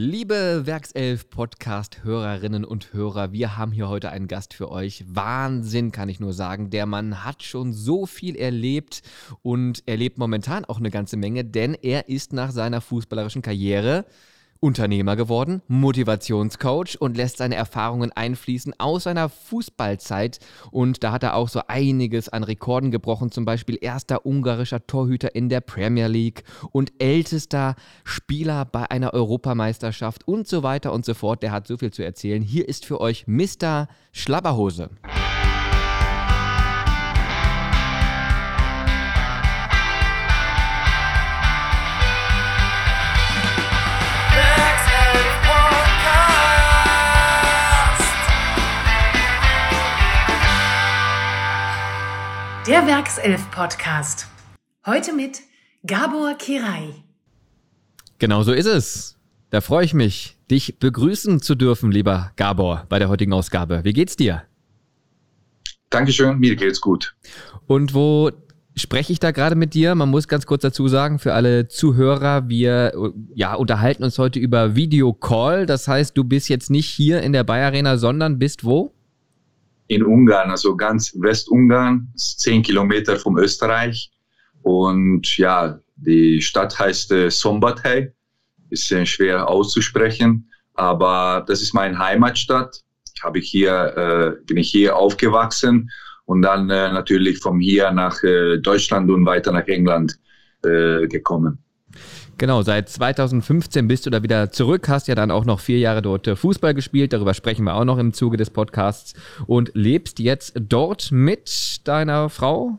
Liebe Werkself Podcast-Hörerinnen und Hörer, wir haben hier heute einen Gast für euch. Wahnsinn, kann ich nur sagen. Der Mann hat schon so viel erlebt und erlebt momentan auch eine ganze Menge, denn er ist nach seiner fußballerischen Karriere Unternehmer geworden, Motivationscoach und lässt seine Erfahrungen einfließen aus seiner Fußballzeit. Und da hat er auch so einiges an Rekorden gebrochen, zum Beispiel erster ungarischer Torhüter in der Premier League und ältester Spieler bei einer Europameisterschaft und so weiter und so fort. Der hat so viel zu erzählen. Hier ist für euch Mr. Schlabberhose. Der Werkself Podcast. Heute mit Gabor Kirai. Genau so ist es. Da freue ich mich, dich begrüßen zu dürfen, lieber Gabor, bei der heutigen Ausgabe. Wie geht's dir? Dankeschön, mir geht's gut. Und wo spreche ich da gerade mit dir? Man muss ganz kurz dazu sagen, für alle Zuhörer, wir ja, unterhalten uns heute über Videocall. Das heißt, du bist jetzt nicht hier in der Bayer Arena, sondern bist wo? In Ungarn, also ganz Westungarn, zehn Kilometer vom Österreich. Und ja, die Stadt heißt äh, Szombathely, ist äh, schwer auszusprechen, aber das ist meine Heimatstadt. Habe ich hier, äh, bin ich hier aufgewachsen und dann äh, natürlich von hier nach äh, Deutschland und weiter nach England äh, gekommen. Genau, seit 2015 bist du da wieder zurück, hast ja dann auch noch vier Jahre dort äh, Fußball gespielt, darüber sprechen wir auch noch im Zuge des Podcasts und lebst jetzt dort mit deiner Frau?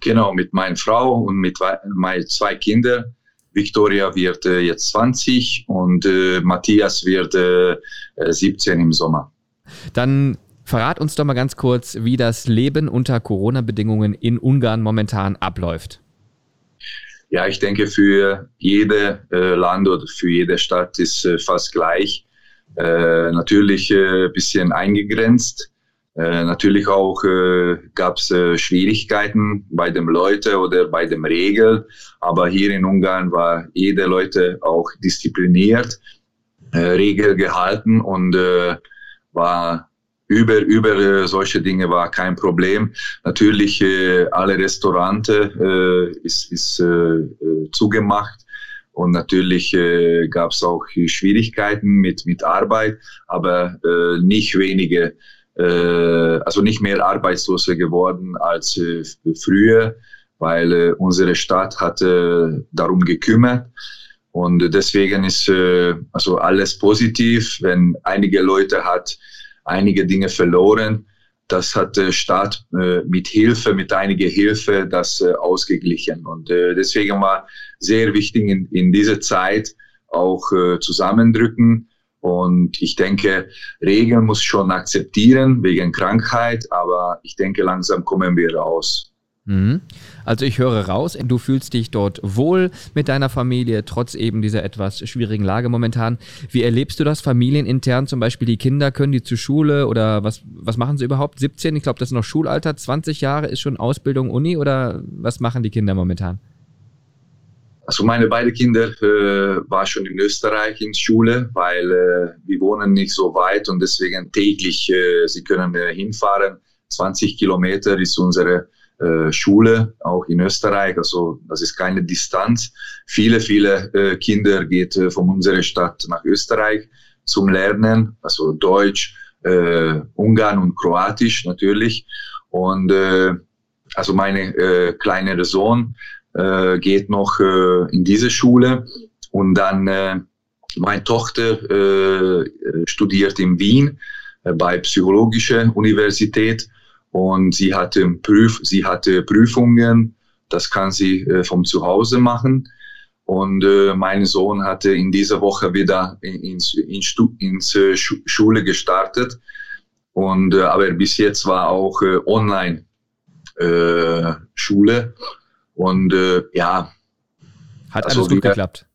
Genau, mit meiner Frau und mit meinen zwei Kindern. Victoria wird äh, jetzt 20 und äh, Matthias wird äh, 17 im Sommer. Dann verrat uns doch mal ganz kurz, wie das Leben unter Corona-Bedingungen in Ungarn momentan abläuft. Ja, ich denke, für jede äh, Land oder für jede Stadt ist äh, fast gleich. Äh, natürlich äh, bisschen eingegrenzt. Äh, natürlich auch äh, gab es Schwierigkeiten bei den Leuten oder bei dem Regel. Aber hier in Ungarn war jede Leute auch diszipliniert, Regel gehalten und war über, über äh, solche Dinge war kein Problem. Natürlich, äh, alle Restaurante äh, ist, ist äh, äh, zugemacht. Und natürlich äh, gab es auch Schwierigkeiten mit, mit Arbeit, aber äh, nicht wenige, äh, also nicht mehr Arbeitslose geworden als äh, früher, weil äh, unsere Stadt hatte darum gekümmert. Und deswegen ist äh, also alles positiv, wenn einige Leute hat einige Dinge verloren. Das hat der Staat äh, mit Hilfe, mit einiger Hilfe das äh, ausgeglichen. Und äh, deswegen war sehr wichtig in, in dieser Zeit auch zusammendrücken. Und ich denke, Regeln muss schon akzeptieren wegen Krankheit, aber ich denke, langsam kommen wir raus. Mhm. Also ich höre raus, du fühlst dich dort wohl mit deiner Familie, trotz eben dieser etwas schwierigen Lage momentan. Wie erlebst du das familienintern? Zum Beispiel die Kinder, können die zur Schule oder was, was machen sie überhaupt? 17, ich glaube, das ist noch Schulalter, 20 Jahre ist schon Ausbildung, Uni oder was machen die Kinder momentan? Also meine beiden Kinder äh, war schon in Österreich in Schule, weil äh, wir wohnen nicht so weit und deswegen täglich, äh, sie können äh, hinfahren. 20 Kilometer ist unsere äh, Schule, auch in Österreich. Also das ist keine Distanz. Viele, viele äh, Kinder geht äh, von unserer Stadt nach Österreich zum Lernen, also Deutsch, äh, Ungarn und Kroatisch natürlich. Und äh, also meine äh, kleinere Sohn äh, geht noch äh, in diese Schule und dann äh, meine Tochter äh, studiert in Wien äh, bei Psychologischer Universität und sie hatte, Prüf sie hatte Prüfungen, das kann sie äh, vom Zuhause machen. Und äh, mein Sohn hatte in dieser Woche wieder ins, ins, ins äh, Schule gestartet. Und, äh, aber bis jetzt war auch äh, online äh, Schule. Und äh, ja. Hat also alles gut geklappt.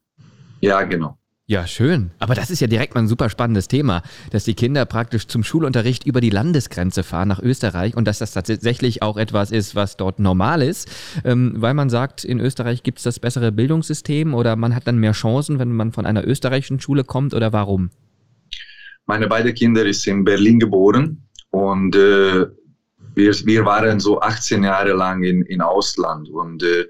Ja, genau. Ja, schön. Aber das ist ja direkt mal ein super spannendes Thema, dass die Kinder praktisch zum Schulunterricht über die Landesgrenze fahren nach Österreich und dass das tatsächlich auch etwas ist, was dort normal ist, ähm, weil man sagt, in Österreich gibt es das bessere Bildungssystem oder man hat dann mehr Chancen, wenn man von einer österreichischen Schule kommt oder warum? Meine beiden Kinder ist in Berlin geboren und äh, wir, wir waren so 18 Jahre lang in, in Ausland und äh,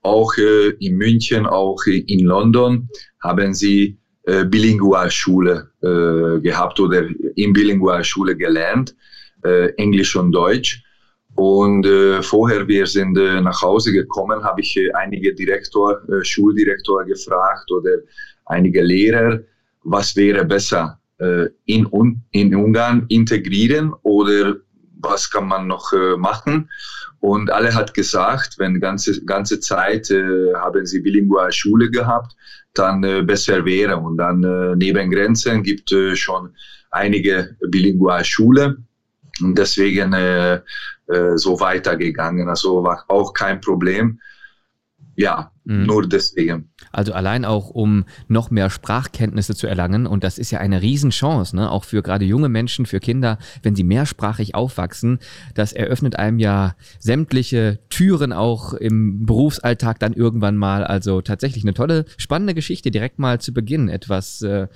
auch äh, in München, auch in London haben sie äh, Bilingualschule äh, gehabt oder in Bilingualschule gelernt, äh, Englisch und Deutsch. Und äh, vorher wir sind äh, nach Hause gekommen, habe ich äh, einige Direktor, äh, Schuldirektor gefragt oder einige Lehrer, was wäre besser äh, in, in Ungarn integrieren oder was kann man noch äh, machen? Und alle hat gesagt, wenn ganze ganze Zeit äh, haben sie bilingual Schule gehabt, dann äh, besser wäre. Und dann äh, neben Grenzen gibt äh, schon einige bilingual Schule und deswegen so weitergegangen. Also war auch kein Problem. Ja, mhm. nur deswegen. Also allein auch, um noch mehr Sprachkenntnisse zu erlangen. Und das ist ja eine Riesenchance, ne? auch für gerade junge Menschen, für Kinder, wenn sie mehrsprachig aufwachsen. Das eröffnet einem ja sämtliche Türen auch im Berufsalltag dann irgendwann mal. Also tatsächlich eine tolle, spannende Geschichte direkt mal zu Beginn. Etwas, äh,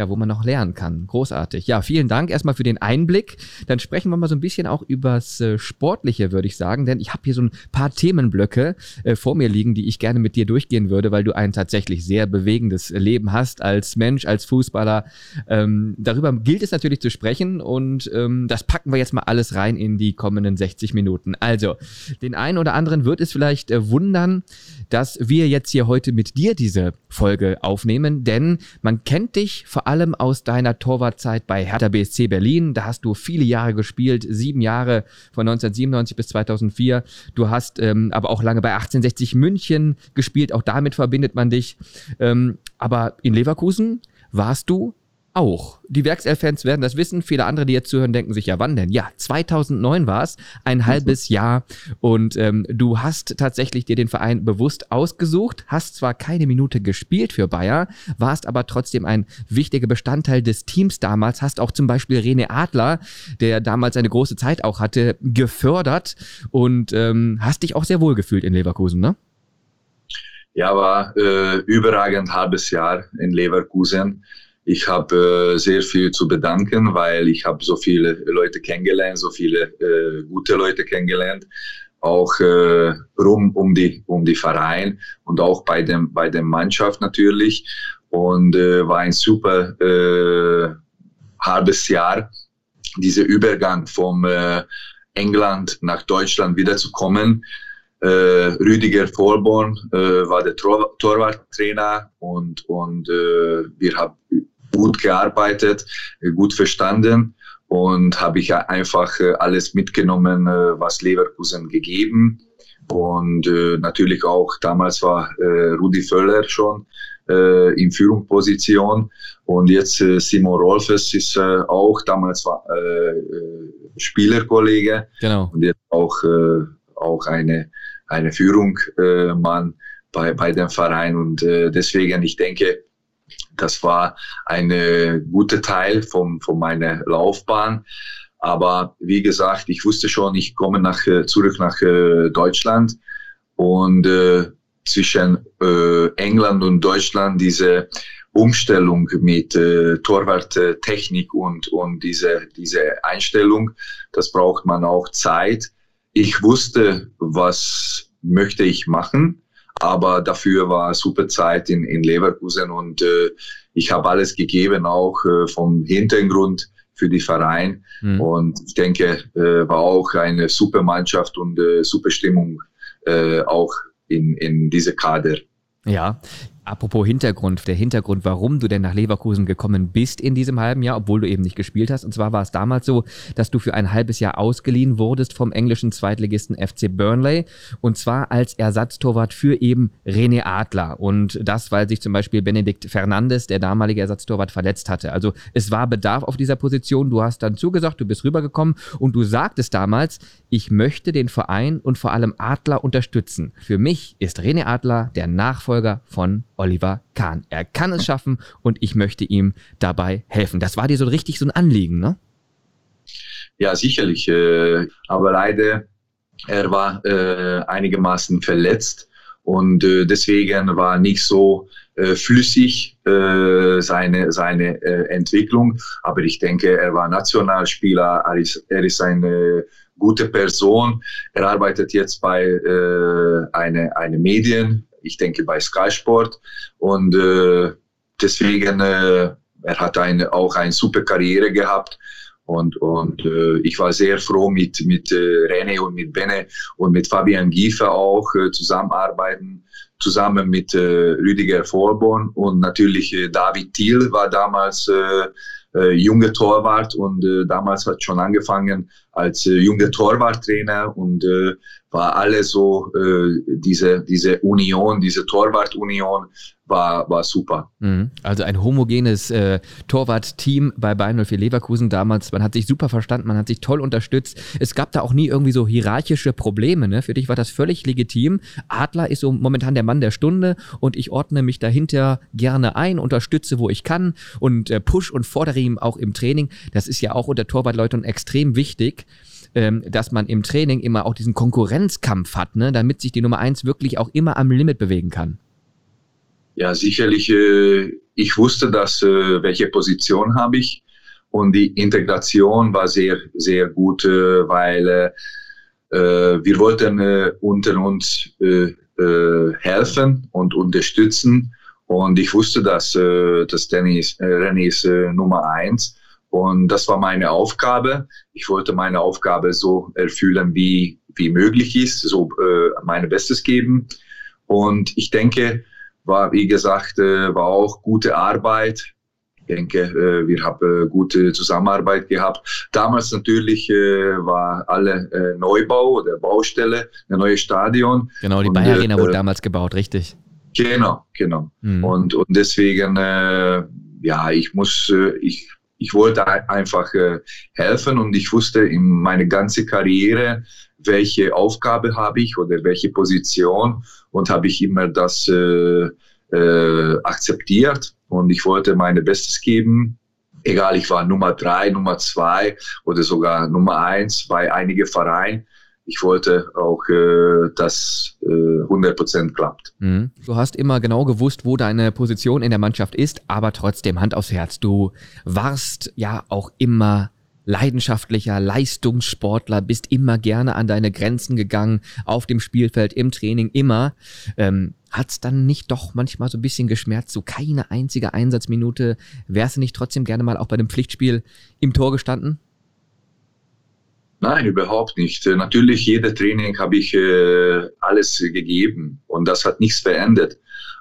ja, wo man noch lernen kann. Großartig. Ja, vielen Dank erstmal für den Einblick. Dann sprechen wir mal so ein bisschen auch übers äh, Sportliche, würde ich sagen, denn ich habe hier so ein paar Themenblöcke äh, vor mir liegen, die ich gerne mit dir durchgehen würde, weil du ein tatsächlich sehr bewegendes Leben hast als Mensch, als Fußballer. Ähm, darüber gilt es natürlich zu sprechen und ähm, das packen wir jetzt mal alles rein in die kommenden 60 Minuten. Also, den einen oder anderen wird es vielleicht äh, wundern, dass wir jetzt hier heute mit dir diese Folge aufnehmen, denn man kennt dich vor allem aus deiner Torwartzeit bei Hertha BSC Berlin. Da hast du viele Jahre gespielt, sieben Jahre von 1997 bis 2004. Du hast ähm, aber auch lange bei 1860 München gespielt, auch damit verbindet man dich. Ähm, aber in Leverkusen warst du auch. Die Werkself-Fans werden das wissen. Viele andere, die jetzt zuhören, denken sich, ja, wann denn? Ja, 2009 war es, ein mhm. halbes Jahr. Und ähm, du hast tatsächlich dir den Verein bewusst ausgesucht, hast zwar keine Minute gespielt für Bayer, warst aber trotzdem ein wichtiger Bestandteil des Teams damals, hast auch zum Beispiel René Adler, der damals eine große Zeit auch hatte, gefördert und ähm, hast dich auch sehr wohl gefühlt in Leverkusen, ne? Ja, war äh, überragend halbes Jahr in Leverkusen ich habe äh, sehr viel zu bedanken, weil ich habe so viele Leute kennengelernt, so viele äh, gute Leute kennengelernt, auch äh, rum um die um die Verein und auch bei dem bei der Mannschaft natürlich und äh, war ein super äh, halbes Jahr dieser Übergang vom äh, England nach Deutschland wiederzukommen. Äh, Rüdiger Vollborn äh, war der Tor Torwarttrainer und, und äh, wir haben gut gearbeitet, äh, gut verstanden und habe ich einfach äh, alles mitgenommen, äh, was Leverkusen gegeben. Und natürlich auch damals war Rudi Völler schon in Führungsposition und jetzt Simon Rolfes ist auch damals war Spielerkollege genau. und jetzt auch auch eine eine Führungsmann bei bei dem Verein und deswegen ich denke das war ein guter Teil von, von meiner Laufbahn. Aber wie gesagt, ich wusste schon, ich komme nach, äh, zurück nach äh, Deutschland und äh, zwischen äh, England und Deutschland diese Umstellung mit äh, Torwarttechnik und, und diese, diese Einstellung, das braucht man auch Zeit. Ich wusste, was möchte ich machen aber dafür war super Zeit in, in Leverkusen und äh, ich habe alles gegeben, auch äh, vom Hintergrund für die Verein. Mhm. Und ich denke, äh, war auch eine super Mannschaft und äh, super Stimmung äh, auch in, in diese Kader. Ja, Apropos Hintergrund, der Hintergrund, warum du denn nach Leverkusen gekommen bist in diesem halben Jahr, obwohl du eben nicht gespielt hast. Und zwar war es damals so, dass du für ein halbes Jahr ausgeliehen wurdest vom englischen Zweitligisten FC Burnley. Und zwar als Ersatztorwart für eben René Adler. Und das, weil sich zum Beispiel Benedikt Fernandes, der damalige Ersatztorwart, verletzt hatte. Also es war Bedarf auf dieser Position. Du hast dann zugesagt, du bist rübergekommen und du sagtest damals, ich möchte den Verein und vor allem Adler unterstützen. Für mich ist René Adler der Nachfolger von Oliver Kahn. Er kann es schaffen und ich möchte ihm dabei helfen. Das war dir so richtig so ein Anliegen, ne? Ja, sicherlich. Äh, aber leider, er war äh, einigermaßen verletzt und äh, deswegen war nicht so flüssig seine, seine Entwicklung. Aber ich denke, er war Nationalspieler, er ist, er ist eine gute Person. Er arbeitet jetzt bei äh, eine, eine Medien, ich denke bei Sky Sport. Und äh, deswegen äh, er hat eine, auch eine super Karriere gehabt. Und, und äh, ich war sehr froh mit, mit äh, René und mit Benne und mit Fabian Giefer auch äh, zusammenarbeiten, zusammen mit äh, Rüdiger Vorborn und natürlich äh, David Thiel war damals äh, äh, junge Torwart und äh, damals hat schon angefangen als äh, junger Torwarttrainer und äh, war alle so äh, diese diese Union, diese Torwartunion war, war super. Mhm. Also ein homogenes äh, Torwart-Team bei Bayern 04 Leverkusen damals. Man hat sich super verstanden, man hat sich toll unterstützt. Es gab da auch nie irgendwie so hierarchische Probleme. Ne? Für dich war das völlig legitim. Adler ist so momentan der Mann der Stunde und ich ordne mich dahinter gerne ein, unterstütze, wo ich kann und äh, push und fordere ihm auch im Training. Das ist ja auch unter Torwartleuten extrem wichtig ähm, dass man im Training immer auch diesen Konkurrenzkampf hat, ne, damit sich die Nummer eins wirklich auch immer am Limit bewegen kann. Ja, sicherlich. Äh, ich wusste, dass äh, welche Position habe ich und die Integration war sehr, sehr gut, äh, weil äh, äh wir wollten äh, unter uns helfen und unterstützen. Und ich wusste, dass, dass Dennis, René ist Nummer eins und das war meine Aufgabe. Ich wollte meine Aufgabe so erfüllen, wie, wie möglich ist, so äh, meine Bestes geben. Und ich denke, war, wie gesagt, äh, war auch gute Arbeit. Ich denke, äh, wir haben äh, gute Zusammenarbeit gehabt. Damals natürlich äh, war alle äh, Neubau oder Baustelle, ein neues Stadion. Genau, die Bayer Arena wurde damals gebaut, richtig. Genau, genau. Mhm. Und, und deswegen, ja, ich muss, ich ich wollte einfach äh, helfen und ich wusste in meine ganze Karriere, welche Aufgabe habe ich oder welche Position und habe ich immer das äh, äh, akzeptiert und ich wollte meine Bestes geben. Egal, ich war Nummer drei, Nummer zwei oder sogar Nummer eins bei einigen Vereinen ich wollte auch, äh, dass äh, 100% klappt. Mhm. Du hast immer genau gewusst, wo deine Position in der Mannschaft ist, aber trotzdem Hand aufs Herz. Du warst ja auch immer leidenschaftlicher Leistungssportler, bist immer gerne an deine Grenzen gegangen, auf dem Spielfeld, im Training, immer. Ähm, Hat es dann nicht doch manchmal so ein bisschen geschmerzt, so keine einzige Einsatzminute? Wärst du nicht trotzdem gerne mal auch bei dem Pflichtspiel im Tor gestanden? Nein, überhaupt nicht. Äh, natürlich, jede Training habe ich äh, alles gegeben und das hat nichts verändert.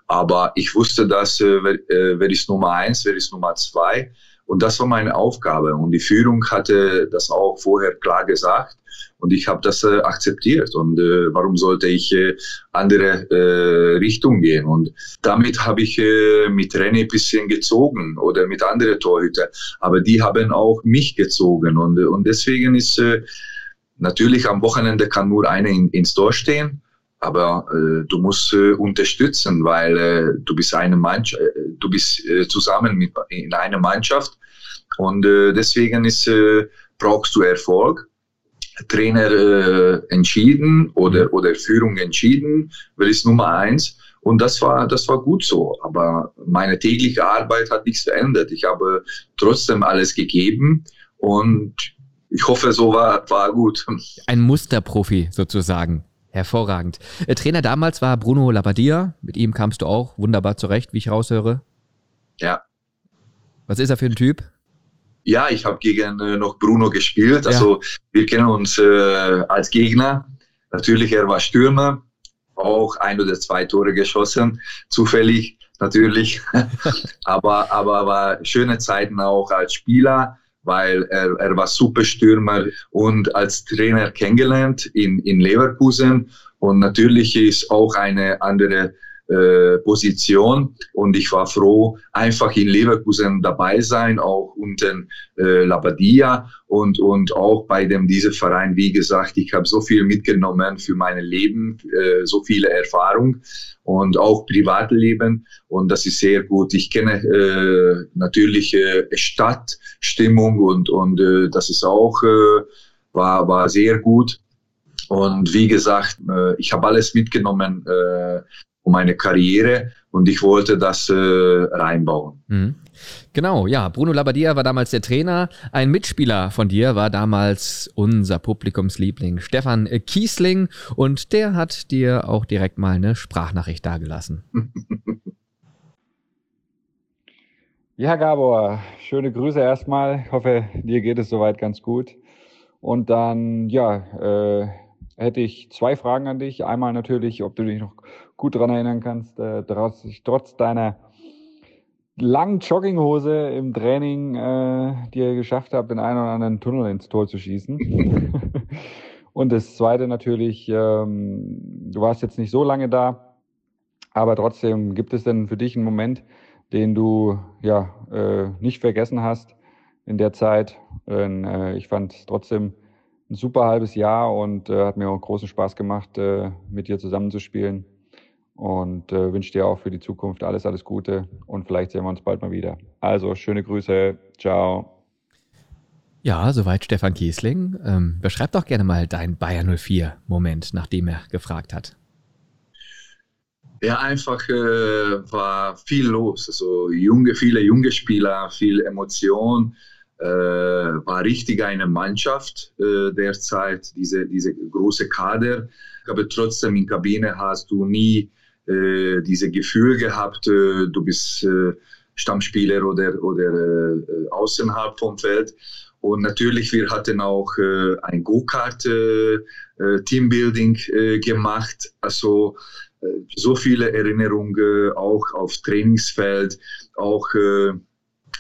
Aber ich wusste, dass äh, wer, äh, wer ist Nummer eins, wer ist Nummer zwei. Und das war meine Aufgabe. Und die Führung hatte das auch vorher klar gesagt. Und ich habe das äh, akzeptiert. Und äh, warum sollte ich äh, andere äh, Richtung gehen? Und damit habe ich äh, mit René bisschen gezogen oder mit anderen Torhüter. Aber die haben auch mich gezogen. Und, und deswegen ist äh, natürlich am Wochenende kann nur einer in, ins Tor stehen. Aber äh, du musst äh, unterstützen, weil äh, du bist eine Mannschaft, äh, du bist äh, zusammen mit, in einer Mannschaft und äh, deswegen ist äh, brauchst du Erfolg. Trainer äh, entschieden oder oder Führung entschieden, wer ist Nummer eins und das war das war gut so. Aber meine tägliche Arbeit hat nichts verändert. Ich habe trotzdem alles gegeben und ich hoffe, so war, war gut. Ein Musterprofi sozusagen. Hervorragend. Der äh, Trainer damals war Bruno Labbadia. Mit ihm kamst du auch wunderbar zurecht, wie ich raushöre. Ja. Was ist er für ein Typ? Ja, ich habe gegen äh, noch Bruno gespielt. Also ja. wir kennen uns äh, als Gegner. Natürlich, er war Stürmer, auch ein oder zwei Tore geschossen, zufällig natürlich. aber, aber war schöne Zeiten auch als Spieler weil er, er war super Stürmer und als Trainer kennengelernt in, in Leverkusen. Und natürlich ist auch eine andere äh, Position und ich war froh, einfach in Leverkusen dabei sein, auch unter äh, Labadia und, und auch bei dem diesem Verein, wie gesagt, ich habe so viel mitgenommen für mein Leben, äh, so viele Erfahrung und auch Privatleben und das ist sehr gut. Ich kenne äh, natürlich äh, Stadtstimmung und, und äh, das ist auch, äh, war, war sehr gut. Und wie gesagt, äh, ich habe alles mitgenommen äh, um meine Karriere und ich wollte das äh, reinbauen. Mhm. Genau, ja. Bruno Labbadia war damals der Trainer. Ein Mitspieler von dir war damals unser Publikumsliebling Stefan Kiesling und der hat dir auch direkt mal eine Sprachnachricht dagelassen. Ja, Gabor, schöne Grüße erstmal. Ich hoffe, dir geht es soweit ganz gut. Und dann, ja, äh, hätte ich zwei Fragen an dich. Einmal natürlich, ob du dich noch gut daran erinnern kannst, äh, dass ich trotz deiner langen Jogginghose im Training äh, dir geschafft habe, den einen oder anderen Tunnel ins Tor zu schießen. Und das Zweite natürlich, ähm, du warst jetzt nicht so lange da, aber trotzdem gibt es denn für dich einen Moment, den du ja äh, nicht vergessen hast in der Zeit. Denn, äh, ich fand es trotzdem ein super halbes Jahr und äh, hat mir auch großen Spaß gemacht, äh, mit dir zusammenzuspielen und äh, wünsche dir auch für die Zukunft alles, alles Gute und vielleicht sehen wir uns bald mal wieder. Also schöne Grüße, ciao. Ja, soweit Stefan Kiesling. Ähm, beschreib doch gerne mal deinen Bayern 04-Moment, nachdem er gefragt hat. Ja, einfach äh, war viel los. Also junge, viele junge Spieler, viel Emotion. Äh, war richtig eine Mannschaft äh, derzeit, diese, diese große Kader. Aber trotzdem in Kabine hast du nie äh, diese Gefühl gehabt, äh, du bist äh, Stammspieler oder, oder äh, außerhalb vom Feld. Und natürlich, wir hatten auch äh, ein Go-Kart äh, gemacht. Also so viele Erinnerungen auch auf Trainingsfeld, auch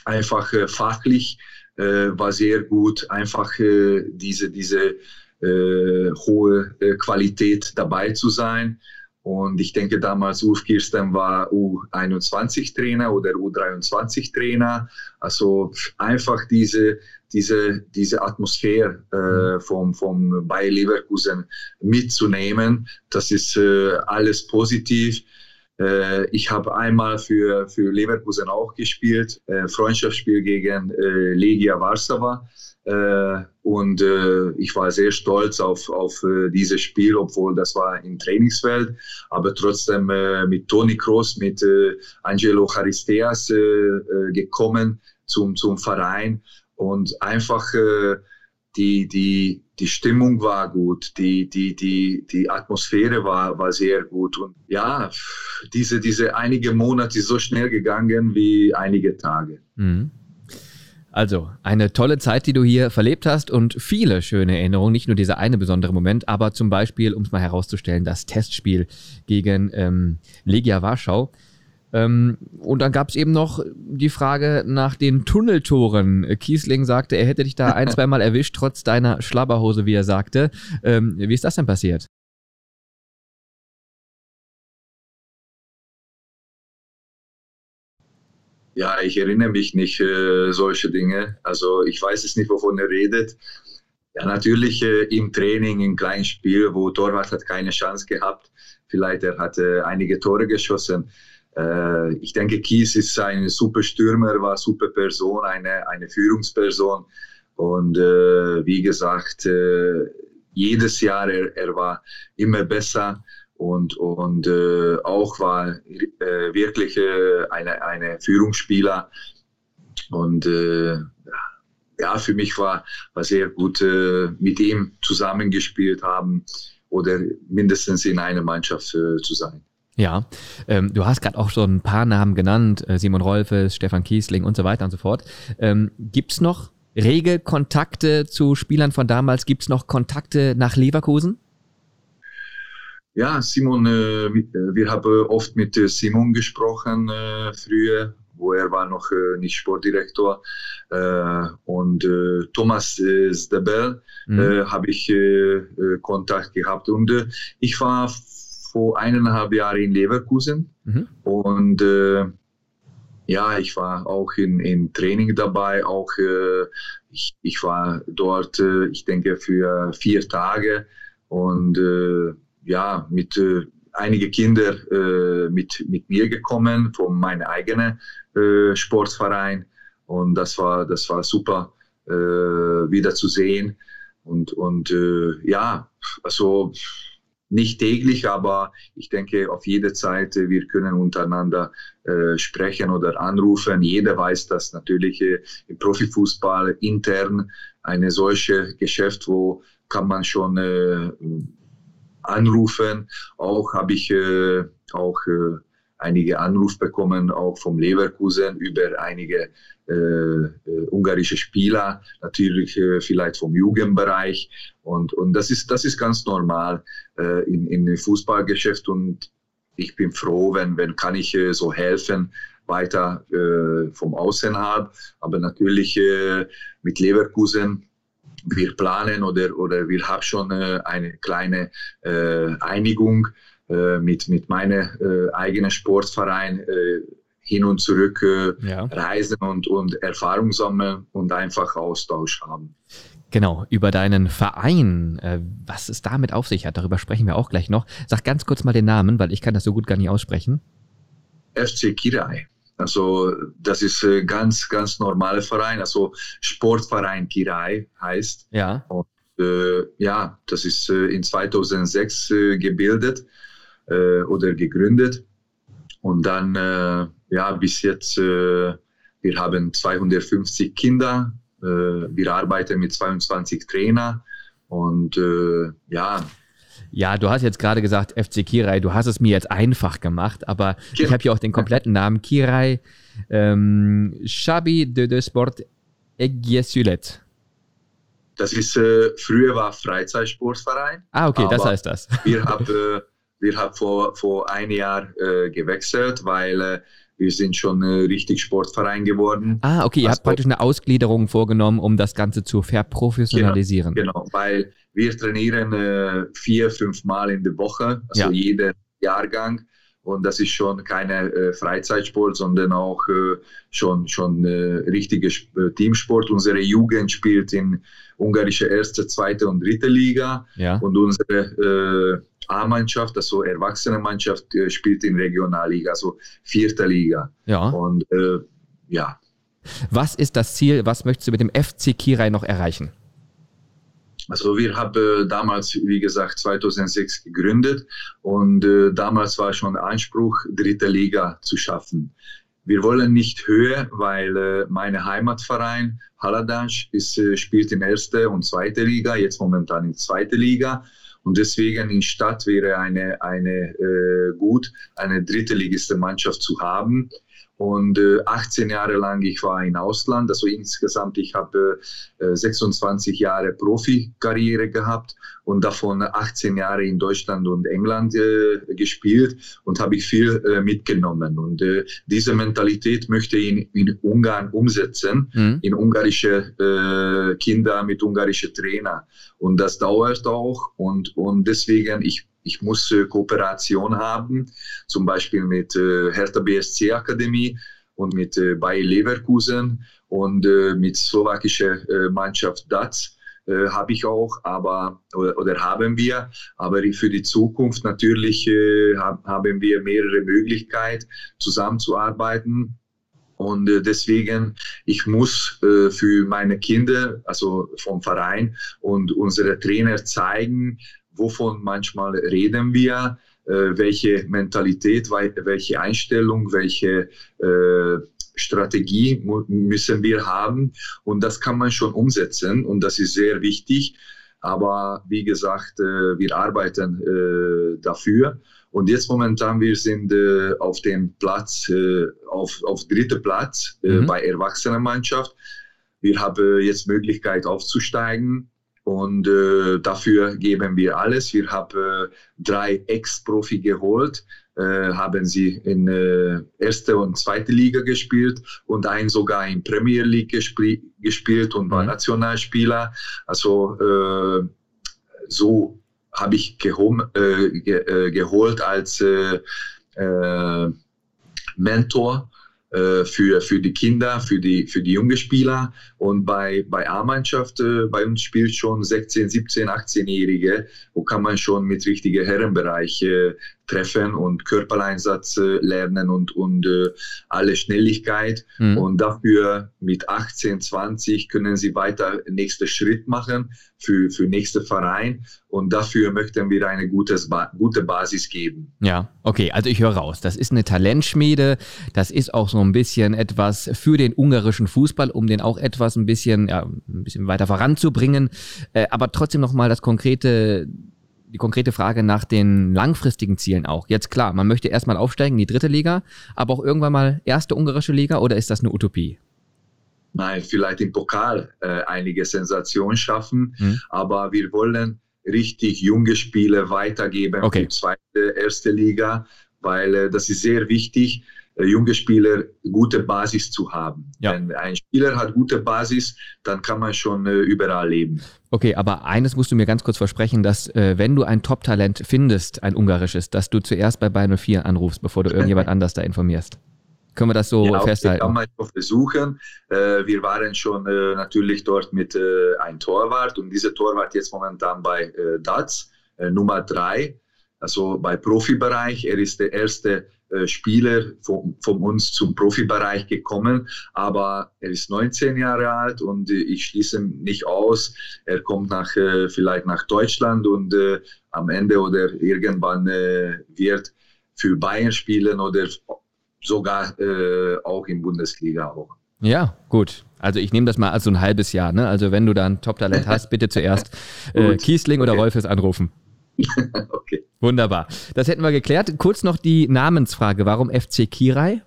einfach fachlich war sehr gut. Einfach diese, diese hohe Qualität dabei zu sein. Und ich denke, damals Ulf Kirsten war U21-Trainer oder U23-Trainer. Also einfach diese, diese, diese Atmosphäre äh, mhm. vom, vom Bayer Leverkusen mitzunehmen. Das ist äh, alles positiv. Äh, ich habe einmal für, für Leverkusen auch gespielt, äh, Freundschaftsspiel gegen äh, Legia Warsaw. Äh, und ich war sehr stolz auf, auf dieses Spiel, obwohl das war im Trainingsfeld, aber trotzdem mit Toni Kroos, mit Angelo Charisteas gekommen zum, zum Verein und einfach die, die, die Stimmung war gut, die, die, die, die Atmosphäre war, war sehr gut. Und ja, diese, diese einige Monate so schnell gegangen wie einige Tage. Mhm. Also, eine tolle Zeit, die du hier verlebt hast und viele schöne Erinnerungen, nicht nur dieser eine besondere Moment, aber zum Beispiel, um es mal herauszustellen, das Testspiel gegen ähm, Legia Warschau. Ähm, und dann gab es eben noch die Frage nach den Tunneltoren. Kiesling sagte, er hätte dich da ein, zwei Mal erwischt, trotz deiner Schlabberhose, wie er sagte. Ähm, wie ist das denn passiert? Ja, ich erinnere mich nicht äh, solche Dinge. Also ich weiß es nicht, wovon er redet. Ja, natürlich äh, im Training, im kleinen Spiel, wo Torwart hat keine Chance gehabt. Vielleicht er hat äh, einige Tore geschossen. Äh, ich denke, Kies ist ein super Stürmer, war super Person, eine, eine Führungsperson. Und äh, wie gesagt, äh, jedes Jahr er, er war immer besser und, und äh, auch war äh, wirklich äh, eine, eine Führungsspieler. Und ja, für mich war, war sehr gut, mit ihm zusammengespielt haben oder mindestens in einer Mannschaft zu sein. Ja, ähm, du hast gerade auch so ein paar Namen genannt, äh, Simon Rolfes, Stefan Kiesling und so weiter und so fort. Ähm, Gibt es noch rege Kontakte zu Spielern von damals? Gibt es noch Kontakte nach Leverkusen? Ja, Simon, äh, äh, wir haben oft mit äh, Simon gesprochen äh, früher, wo er war noch äh, nicht Sportdirektor. Und Thomas Stabel mhm. habe ich Kontakt gehabt. Und ich war vor eineinhalb Jahren in Leverkusen. Mhm. und äh, ja, ich war auch in, in Training dabei, auch äh, ich, ich war dort, äh, ich denke, für vier Tage. Und äh, ja, mit äh, einige Kinder äh, mit, mit mir gekommen von meinem eigenen äh, Sportverein. Und das war, das war super äh, wieder zu sehen. Und, und ja, also nicht täglich, aber ich denke auf jede Zeit, äh, wir können untereinander äh, sprechen oder anrufen. Jeder weiß, dass natürlich äh, im Profifußball intern eine solche Geschäft, wo kann man schon äh, anrufen. Auch habe ich äh, auch äh, einige Anrufe bekommen, auch vom Leverkusen über einige äh, äh, ungarische Spieler, natürlich äh, vielleicht vom Jugendbereich. Und, und das, ist, das ist ganz normal äh, in, in Fußballgeschäft und ich bin froh, wenn, wenn kann ich äh, so helfen, weiter äh, vom Außen habe. Aber natürlich mit Leverkusen wir planen oder, oder wir haben schon eine kleine Einigung mit, mit meinem äh, eigenen Sportverein äh, hin und zurück äh, ja. reisen und, und Erfahrung sammeln und einfach Austausch haben. Genau, über deinen Verein, äh, was es damit auf sich hat, darüber sprechen wir auch gleich noch. Sag ganz kurz mal den Namen, weil ich kann das so gut gar nicht aussprechen. FC Kirai. Also das ist ein ganz, ganz normaler Verein. Also Sportverein Kirai heißt. Ja. Und, äh, ja, das ist äh, in 2006 äh, gebildet äh, oder gegründet. Und dann, äh, ja, bis jetzt, äh, wir haben 250 Kinder, äh, wir arbeiten mit 22 Trainern und äh, ja, ja, du hast jetzt gerade gesagt FC Kirai, du hast es mir jetzt einfach gemacht, aber ja. ich habe hier auch den kompletten Namen Kirai ähm, Shabi de, de Sport Egyesulet. Das ist, äh, früher war Freizeitsportverein. Ah, okay, das heißt das. wir haben äh, wir haben vor, vor ein Jahr äh, gewechselt, weil äh, wir sind schon äh, richtig Sportverein geworden. Ah, okay, ihr habt praktisch eine Ausgliederung vorgenommen, um das Ganze zu verprofessionalisieren. Genau, genau weil wir trainieren äh, vier, fünf Mal in der Woche, also ja. jeder Jahrgang. Und das ist schon keine äh, Freizeitsport, sondern auch äh, schon, schon äh, richtiger äh, Teamsport. Unsere Jugend spielt in ungarische erste, zweite und dritte Liga. Ja. Und unsere äh, A-Mannschaft, also Erwachsenenmannschaft, äh, spielt in Regionalliga, also vierte Liga. Ja. Und äh, ja. Was ist das Ziel? Was möchtest du mit dem FC Kirai noch erreichen? Also wir haben äh, damals, wie gesagt, 2006 gegründet und äh, damals war schon Anspruch, dritte Liga zu schaffen. Wir wollen nicht höher, weil äh, mein Heimatverein Haladash ist, äh, spielt in erste und zweite Liga, jetzt momentan in zweite Liga. Und deswegen in Stadt wäre eine, eine äh, gut, eine dritte Mannschaft zu haben. Und äh, 18 Jahre lang, ich war im Ausland, also insgesamt, ich habe äh, 26 Jahre Profikarriere gehabt und davon 18 Jahre in Deutschland und England äh, gespielt und habe ich viel äh, mitgenommen. Und äh, diese Mentalität möchte ich in, in Ungarn umsetzen, mhm. in ungarische äh, Kinder mit ungarischen Trainer. Und das dauert auch und, und deswegen, ich ich muss äh, Kooperation haben, zum Beispiel mit äh, Hertha BSC Akademie und mit äh, Bayer Leverkusen und äh, mit slowakischer Mannschaft DATS habe ich auch, aber oder, oder, haben wir. Aber für die Zukunft natürlich äh, haben wir mehrere Möglichkeiten, zusammenzuarbeiten. Und äh, deswegen, ich muss äh, für meine Kinder, also vom Verein und unsere Trainer zeigen, wovon manchmal reden wir, äh, welche Mentalität, welche Einstellung, welche äh, Strategie müssen wir haben. Und das kann man schon umsetzen und das ist sehr wichtig. Aber wie gesagt, äh, wir arbeiten dafür. Und jetzt momentan, wir sind auf dem Platz, auf, auf dritter Platz mhm. bei Erwachsenenmannschaft. Wir haben jetzt Möglichkeit aufzusteigen. Und äh, dafür geben wir alles. Wir haben äh, drei Ex-Profi geholt, äh, haben sie in äh, erste und zweite Liga gespielt und einen sogar in Premier League gespr gespielt und war mhm. Nationalspieler. Also so habe ich gehom, äh, ge, äh, geholt als äh, Mentor für, für die Kinder, für die, für die jungen Spieler. Und bei, bei A-Mannschaft, äh, bei uns spielt schon 16, 17, 18-Jährige, wo kann man schon mit richtigen Herrenbereich äh, treffen und Körpereinsatz äh, lernen und, und äh, alle Schnelligkeit. Mhm. Und dafür mit 18, 20 können sie weiter nächsten Schritt machen für, für nächste Verein. Und dafür möchten wir eine gutes, gute Basis geben. Ja, okay, also ich höre raus. Das ist eine Talentschmiede. Das ist auch so ein bisschen etwas für den ungarischen Fußball, um den auch etwas ein bisschen, ja, ein bisschen weiter voranzubringen. Äh, aber trotzdem nochmal das konkrete die konkrete Frage nach den langfristigen Zielen auch. Jetzt klar, man möchte erstmal aufsteigen in die dritte Liga, aber auch irgendwann mal erste ungarische Liga oder ist das eine Utopie? Nein, vielleicht im Pokal äh, einige Sensationen schaffen, mhm. aber wir wollen richtig junge Spiele weitergeben okay. für zweite, erste Liga, weil äh, das ist sehr wichtig junge Spieler gute Basis zu haben. Ja. Wenn ein Spieler hat gute Basis, dann kann man schon äh, überall leben. Okay, aber eines musst du mir ganz kurz versprechen, dass äh, wenn du ein Top-Talent findest, ein ungarisches, dass du zuerst bei Bayern 04 anrufst, bevor du irgendjemand anders da informierst. Können wir das so ja, festhalten? Kann man versuchen. Äh, wir waren schon äh, natürlich dort mit äh, einem Torwart und dieser Torwart jetzt momentan bei äh, DATS, äh, Nummer 3, also bei Profibereich. Er ist der erste äh, Spieler von, von, uns zum Profibereich gekommen, aber er ist 19 Jahre alt und äh, ich schließe nicht aus, er kommt nach, äh, vielleicht nach Deutschland und am Ende oder irgendwann wird für Bayern spielen oder sogar auch in Bundesliga auch. Ja, gut. Also ich nehme das mal als so ein halbes Jahr. Ne? Also wenn du dann Top-Talent hast, bitte zuerst Kiesling oder okay. Rolfes anrufen. okay. Wunderbar. Das hätten wir geklärt. Kurz noch die Namensfrage. Warum FC Kirai?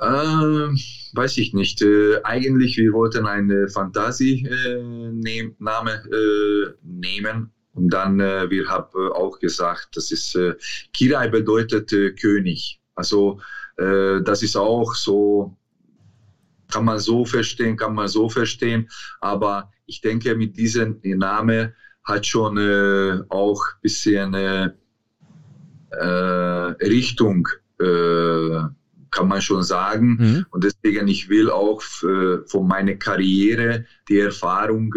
Äh, weiß ich nicht. Äh, eigentlich, wir wollten einen Fantasie-Name äh, nehmen. Und dann, äh, wir haben auch gesagt, das ist, äh, Kirai bedeutet äh, König. Also, das ist auch so, kann man so verstehen, kann man so verstehen. Aber ich denke, mit diesem Namen hat schon äh, auch ein bisschen äh, äh, Richtung, äh, kann man schon sagen. Mhm. Und deswegen, ich will auch äh, von meiner Karriere die Erfahrung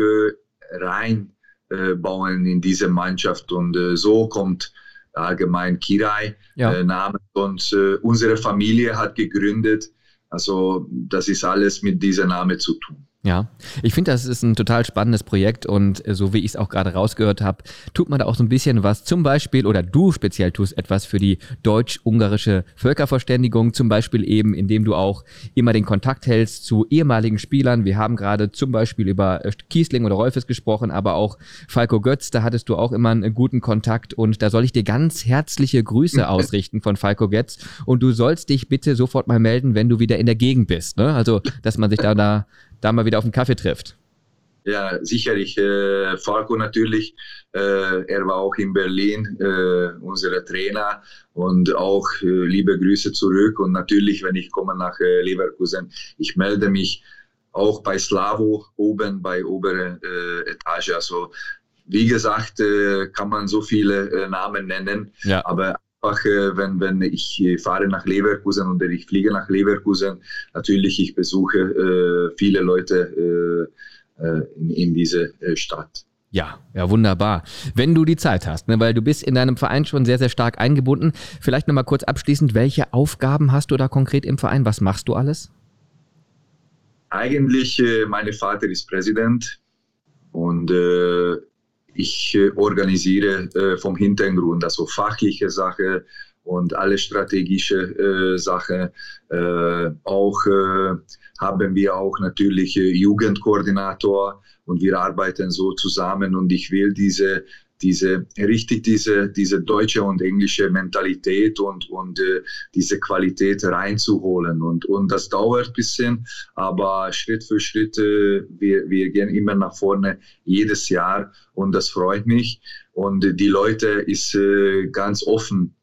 reinbauen in diese Mannschaft. Und so kommt allgemein Kirai ja. Name. Und unsere Familie hat gegründet. Also das ist alles mit diesem Namen zu tun. Ja, ich finde, das ist ein total spannendes Projekt und äh, so wie ich es auch gerade rausgehört habe, tut man da auch so ein bisschen was, zum Beispiel, oder du speziell tust etwas für die deutsch-ungarische Völkerverständigung, zum Beispiel eben, indem du auch immer den Kontakt hältst zu ehemaligen Spielern. Wir haben gerade zum Beispiel über äh, Kiesling oder Rolfes gesprochen, aber auch Falco Götz, da hattest du auch immer einen guten Kontakt und da soll ich dir ganz herzliche Grüße ausrichten von Falco Götz und du sollst dich bitte sofort mal melden, wenn du wieder in der Gegend bist. Ne? Also, dass man sich da, da da mal wieder auf einen Kaffee trifft. Ja, sicherlich. Äh, Falco natürlich, äh, er war auch in Berlin, äh, unser Trainer und auch äh, liebe Grüße zurück. Und natürlich, wenn ich komme nach äh, Leverkusen, ich melde mich auch bei Slavo oben bei obere äh, Etage. Also wie gesagt, äh, kann man so viele Namen nennen, ja. aber wenn, wenn ich fahre nach Leverkusen oder ich fliege nach Leverkusen, natürlich, ich besuche äh, viele Leute äh, äh in, in diese äh, Stadt. Ja, ja, wunderbar. Wenn du die Zeit hast, ne, weil du bist in deinem Verein schon sehr, sehr stark eingebunden. Vielleicht nochmal kurz abschließend, welche Aufgaben hast du da konkret im Verein? Was machst du alles? Eigentlich, äh, mein Vater ist Präsident und äh, ich äh, organisiere äh, vom Hintergrund, also fachliche Sache und alle strategische äh, Sache. Äh, auch haben wir auch natürlich Jugendkoordinator und wir arbeiten so zusammen und ich will diese diese richtig diese diese deutsche und englische Mentalität und und äh, diese Qualität reinzuholen und und das dauert ein bisschen aber Schritt für Schritt äh, wir wir gehen immer nach vorne jedes Jahr und das freut mich und die Leute ist äh, ganz offen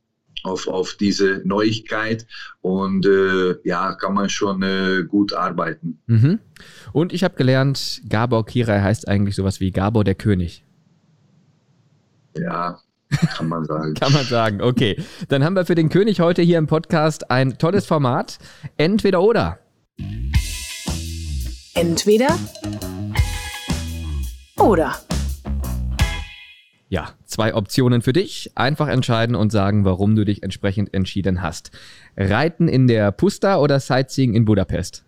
auf, auf diese Neuigkeit und äh, ja, kann man schon äh, gut arbeiten. Mhm. Und ich habe gelernt, Gabor Kirai heißt eigentlich sowas wie Gabor der König. Ja, kann man sagen. Kann man sagen, okay. Dann haben wir für den König heute hier im Podcast ein tolles Format. Entweder oder. Entweder oder. Ja, zwei Optionen für dich. Einfach entscheiden und sagen, warum du dich entsprechend entschieden hast. Reiten in der Pusta oder Sightseeing in Budapest?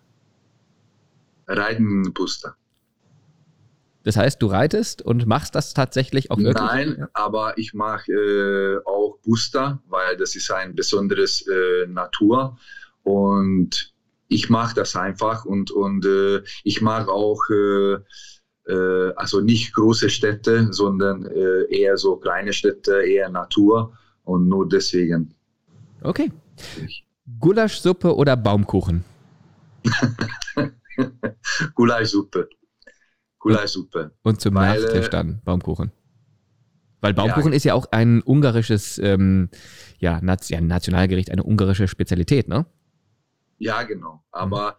Reiten in Pusta. Das heißt, du reitest und machst das tatsächlich auch wirklich? Nein, aber ich mache äh, auch Booster, weil das ist ein besonderes äh, Natur und ich mache das einfach und, und äh, ich mag auch äh, äh, also nicht große Städte, sondern äh, eher so kleine Städte, eher Natur und nur deswegen. Okay. Gulaschsuppe oder Baumkuchen? Gulaschsuppe. Gulaschsuppe. Und zum Weil, Nachtisch dann Baumkuchen. Weil Baumkuchen ja, ist ja auch ein ungarisches, ähm, ja, ja, Nationalgericht, eine ungarische Spezialität, ne? Ja, genau. Aber mhm.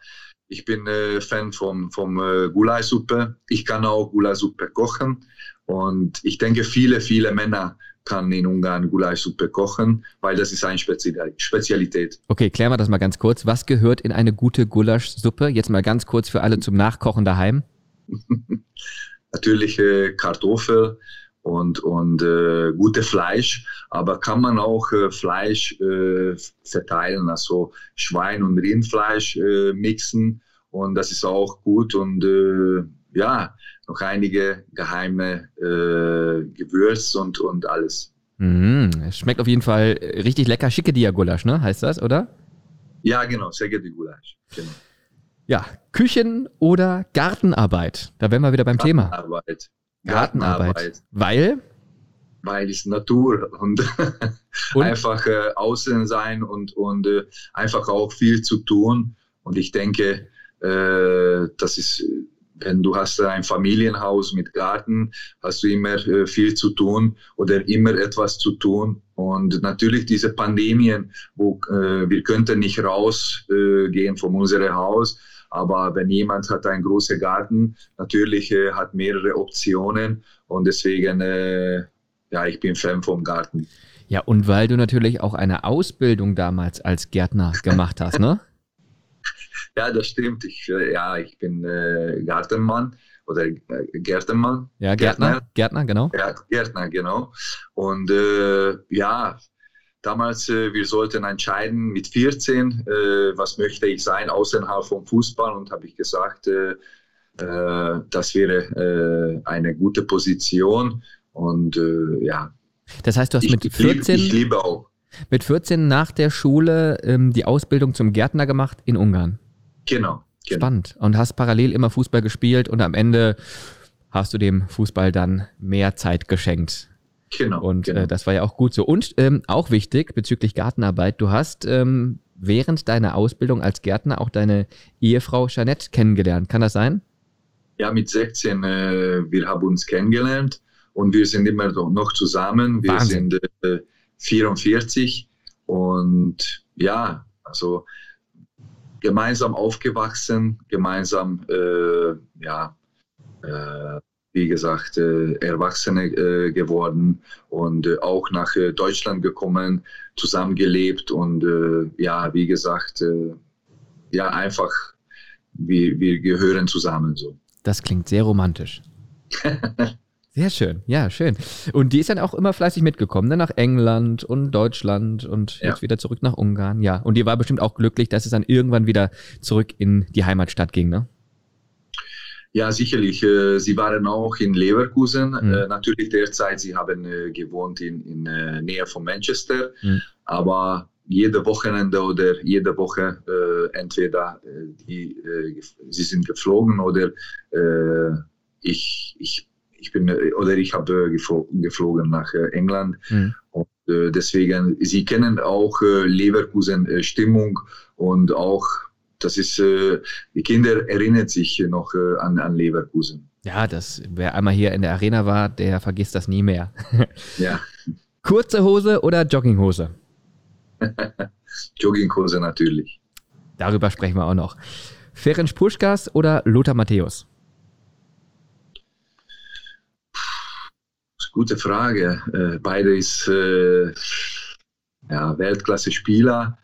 ich bin äh, Fan vom, vom äh, Gulaschsuppe. Ich kann auch Gulaschsuppe kochen. Und ich denke, viele, viele Männer kann in Ungarn Gulaschsuppe kochen, weil das ist eine Spezialität. Okay, klären wir das mal ganz kurz. Was gehört in eine gute Gulaschsuppe? Jetzt mal ganz kurz für alle zum Nachkochen daheim. Natürlich äh, Kartoffel und, und äh, gute Fleisch, aber kann man auch äh, Fleisch äh, verteilen, also Schwein- und Rindfleisch äh, mixen und das ist auch gut und äh, ja, noch einige geheime äh, Gewürz und, und alles. Mm, schmeckt auf jeden Fall richtig lecker. Schicke Gulasch, ne? Heißt das, oder? Ja, genau, Schicke Gulasch. Genau. Ja, Küchen- oder Gartenarbeit. Da wären wir wieder beim Gartenarbeit. Thema. Gartenarbeit. Gartenarbeit. Weil? Weil es Natur und, und? einfach äh, außen sein und, und äh, einfach auch viel zu tun. Und ich denke, äh, das ist, wenn du hast ein Familienhaus mit Garten, hast du immer äh, viel zu tun oder immer etwas zu tun. Und natürlich diese Pandemien, wo äh, wir könnten nicht rausgehen von unserem Haus, aber wenn jemand hat einen großen Garten, natürlich äh, hat mehrere Optionen und deswegen, äh, ja, ich bin Fan vom Garten. Ja, und weil du natürlich auch eine Ausbildung damals als Gärtner gemacht hast, ne? Ja, das stimmt. Ich, äh, ja, ich bin äh, Gartenmann oder äh, Gärtenmann. Ja, Gärtner, Gärtner, genau. Ja, Gärtner, genau. Und äh, ja, Damals, äh, wir sollten entscheiden mit 14, äh, was möchte ich sein außerhalb vom Fußball und habe ich gesagt, äh, das wäre eine gute Position und ja. Das heißt, du hast ich, mit 14, ich liebe auch. Mit 14 nach der Schule ähm, die Ausbildung zum Gärtner gemacht in Ungarn. Genau, genau. Spannend. Und hast parallel immer Fußball gespielt und am Ende hast du dem Fußball dann mehr Zeit geschenkt. Genau. Und genau. Äh, das war ja auch gut so. Und ähm, auch wichtig bezüglich Gartenarbeit, du hast ähm, während deiner Ausbildung als Gärtner auch deine Ehefrau Jeanette kennengelernt. Kann das sein? Ja, mit 16, äh, wir haben uns kennengelernt und wir sind immer noch zusammen. Wir Wahnsinn. sind äh, 44 und ja, also gemeinsam aufgewachsen, gemeinsam äh, ja, äh, wie gesagt, äh, Erwachsene äh, geworden und äh, auch nach äh, Deutschland gekommen, zusammengelebt und äh, ja, wie gesagt, äh, ja, einfach, wir, wir gehören zusammen so. Das klingt sehr romantisch. Sehr schön, ja, schön. Und die ist dann auch immer fleißig mitgekommen, ne? nach England und Deutschland und ja. jetzt wieder zurück nach Ungarn, ja. Und die war bestimmt auch glücklich, dass es dann irgendwann wieder zurück in die Heimatstadt ging, ne? Ja, sicherlich. Äh, sie waren auch in Leverkusen. Mhm. Äh, natürlich derzeit, sie haben äh, gewohnt in, in Nähe von Manchester. Mhm. Aber jede Wochenende oder jede Woche entweder die, sie sind geflogen oder ich, ich, ich bin oder ich habe geflogen nach England. Mhm. Und deswegen, sie kennen auch Leverkusen Stimmung und auch das ist, äh, die Kinder erinnern sich noch äh, an, an Leverkusen. Ja, das, wer einmal hier in der Arena war, der vergisst das nie mehr. ja. Kurze Hose oder Jogginghose? Jogginghose natürlich. Darüber sprechen wir auch noch. Ferenc Puschkas oder Lothar Matthäus? Gute Frage. Äh, beide ist äh, ja, Weltklasse-Spieler.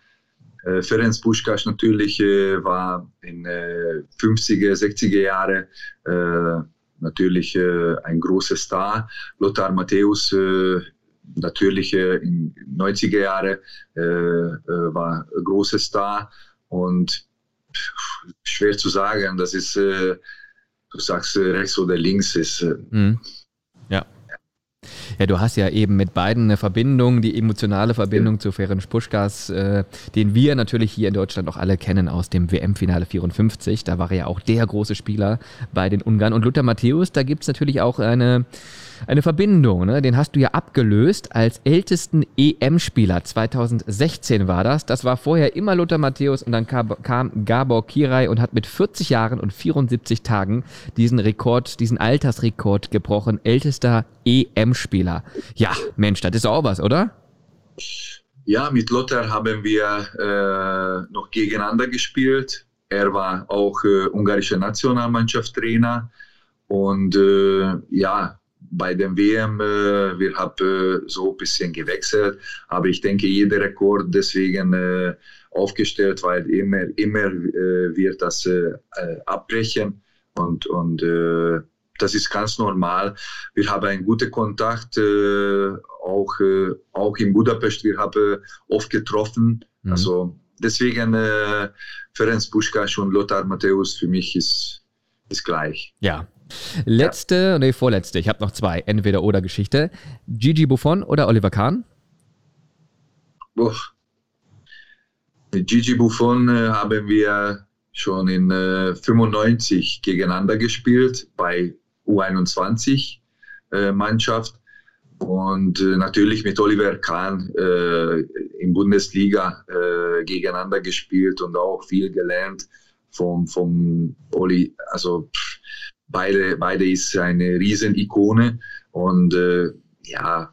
Äh, Ferenc Puskas natürlich äh, war in äh, 50er, 60er Jahre äh, natürlich äh, ein großer Star. Lothar Matthäus äh, natürlich in 90er Jahre war ein großer Star und schwer zu sagen, das ist, du sagst rechts oder links ist. Mhm. Ja, du hast ja eben mit beiden eine Verbindung, die emotionale Verbindung ja. zu Ferenc Puschkas, äh, den wir natürlich hier in Deutschland auch alle kennen aus dem WM-Finale 54. Da war er ja auch der große Spieler bei den Ungarn. Und Luther Matthäus, da gibt es natürlich auch eine eine Verbindung. Ne? Den hast du ja abgelöst als ältesten EM-Spieler. 2016 war das. Das war vorher immer Lothar Matthäus und dann kam Gabor Kirai und hat mit 40 Jahren und 74 Tagen diesen Rekord, diesen Altersrekord gebrochen. Ältester EM-Spieler. Ja, Mensch, das ist auch was, oder? Ja, mit Lothar haben wir äh, noch gegeneinander gespielt. Er war auch äh, ungarischer Nationalmannschaftstrainer. Und äh, ja, bei dem WM, äh, wir haben äh, so ein bisschen gewechselt, aber ich denke, jeder Rekord deswegen äh, aufgestellt, weil immer, immer äh, wird das äh, äh, abbrechen und, und das ist ganz normal. Wir haben einen guten Kontakt, auch, auch in Budapest, wir haben oft getroffen, mhm. also deswegen Ferenc Puskas und Lothar Matthäus für mich ist, ist gleich. Ja, Letzte, ja. nee, vorletzte. Ich habe noch zwei. Entweder oder Geschichte. Gigi Buffon oder Oliver Kahn? Boah. Mit Gigi Buffon äh, haben wir schon in äh, 95 gegeneinander gespielt bei U21 äh, Mannschaft und äh, natürlich mit Oliver Kahn äh, in Bundesliga äh, gegeneinander gespielt und auch viel gelernt vom, vom Oli, also beide, beide ist eine Riesenikone und äh, ja,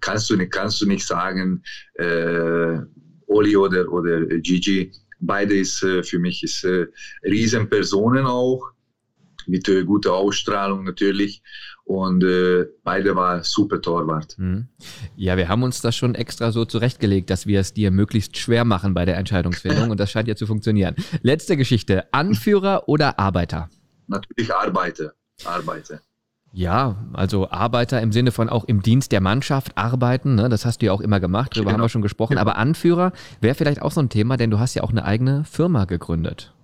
kannst du nicht, kannst du nicht sagen, äh, Oli oder, oder Gigi, beide ist äh, für mich ist, äh, Riesenpersonen auch, mit äh, guter Ausstrahlung natürlich und äh, beide war super Torwart. Mhm. Ja, wir haben uns das schon extra so zurechtgelegt, dass wir es dir möglichst schwer machen bei der Entscheidungsfindung und das scheint ja zu funktionieren. Letzte Geschichte, Anführer oder Arbeiter? Natürlich arbeite. arbeite. Ja, also Arbeiter im Sinne von auch im Dienst der Mannschaft arbeiten, ne? das hast du ja auch immer gemacht, darüber genau. haben wir schon gesprochen. Genau. Aber Anführer wäre vielleicht auch so ein Thema, denn du hast ja auch eine eigene Firma gegründet.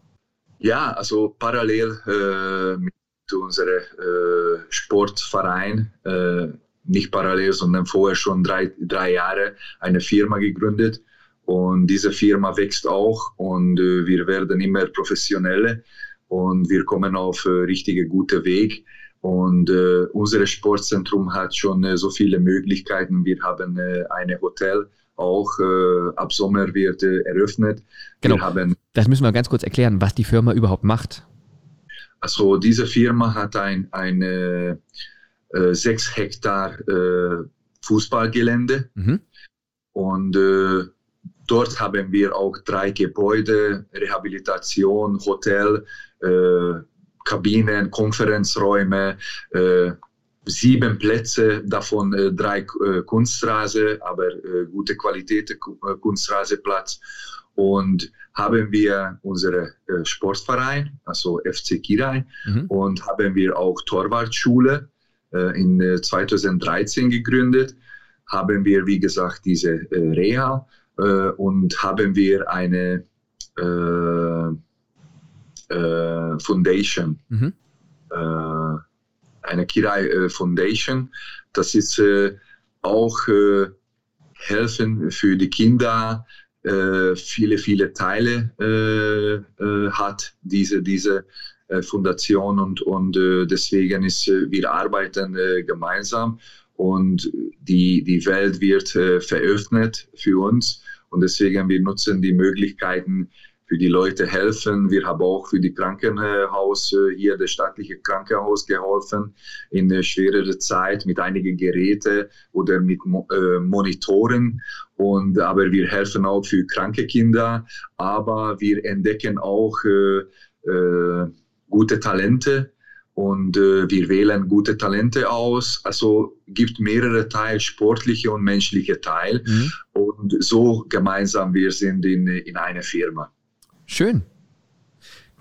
Ja, also parallel äh, mit unserem äh, Sportverein, äh, nicht parallel, sondern vorher schon drei, drei Jahre eine Firma gegründet. Und diese Firma wächst auch und äh, wir werden immer professioneller und wir kommen auf äh, richtige gute Weg. Und äh, unser Sportzentrum hat schon äh, so viele Möglichkeiten. Wir haben äh, ein Hotel auch äh, ab Sommer wird äh, eröffnet. Genau. Das müssen wir ganz kurz erklären, was die Firma überhaupt macht. Also diese Firma hat ein, ein äh, sechs Hektar Fußballgelände mhm. und Dort haben wir auch drei Gebäude, Rehabilitation, Hotel, äh, Kabinen, Konferenzräume, äh, sieben Plätze, davon äh, drei äh, Kunstrasen, aber äh, gute Qualität äh, Kunstrasenplatz. Und haben wir unsere äh, Sportverein, also FC Kirai, mhm. und haben wir auch Torwartschule in 2013 gegründet. Haben wir, wie gesagt, diese Reha äh, und haben wir eine äh, äh, Foundation, mhm. Äh, eine Kirai Foundation. Das ist auch helfen für die Kinder, viele, viele Teile hat diese, diese Fundation und, und deswegen ist, wir arbeiten gemeinsam und die, die Welt wird äh, veröffnet für uns und deswegen wir nutzen die Möglichkeiten für die Leute helfen. Wir haben auch für die Krankenhaus äh, hier, das staatliche Krankenhaus geholfen in der schwereren Zeit mit einigen Geräten oder mit äh, Monitoren. Und, aber wir helfen auch für kranke Kinder, aber wir entdecken auch äh, äh, gute Talente und äh, wir wählen gute Talente aus. Also gibt mehrere Teile, sportliche und menschliche Teil. Mhm. Und so gemeinsam wir sind in, in einer Firma. Schön.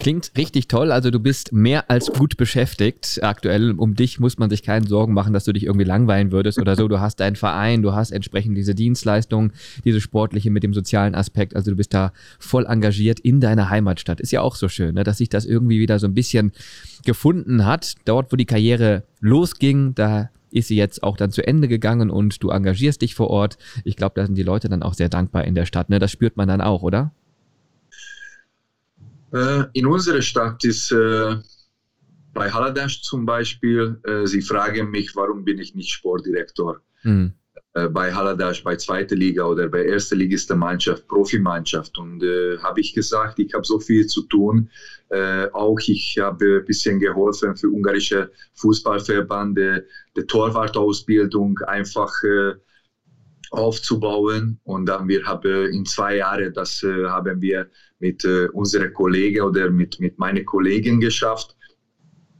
Klingt richtig toll. Also du bist mehr als gut beschäftigt. Aktuell um dich muss man sich keine Sorgen machen, dass du dich irgendwie langweilen würdest oder so. Du hast deinen Verein, du hast entsprechend diese Dienstleistung, diese sportliche mit dem sozialen Aspekt. Also du bist da voll engagiert in deiner Heimatstadt. Ist ja auch so schön, ne? dass sich das irgendwie wieder so ein bisschen gefunden hat. Dort, wo die Karriere losging, da ist sie jetzt auch dann zu Ende gegangen und du engagierst dich vor Ort. Ich glaube, da sind die Leute dann auch sehr dankbar in der Stadt. Ne? Das spürt man dann auch, oder? Äh, in unserer Stadt ist äh, bei Haladas zum Beispiel, äh, sie fragen mich, warum bin ich nicht Sportdirektor? Mhm. bei Haladas, bei zweiter Liga oder bei erster Ligiste Mannschaft, Profimannschaft. Und äh, habe ich gesagt, ich habe so viel zu tun. Äh, auch ich habe ein bisschen geholfen für ungarische Fußballverbände, die Torwartausbildung einfach äh, aufzubauen. Und dann wir haben in zwei Jahren, das äh, haben wir mit äh, unseren Kollegen oder mit, mit meinen Kollegen geschafft.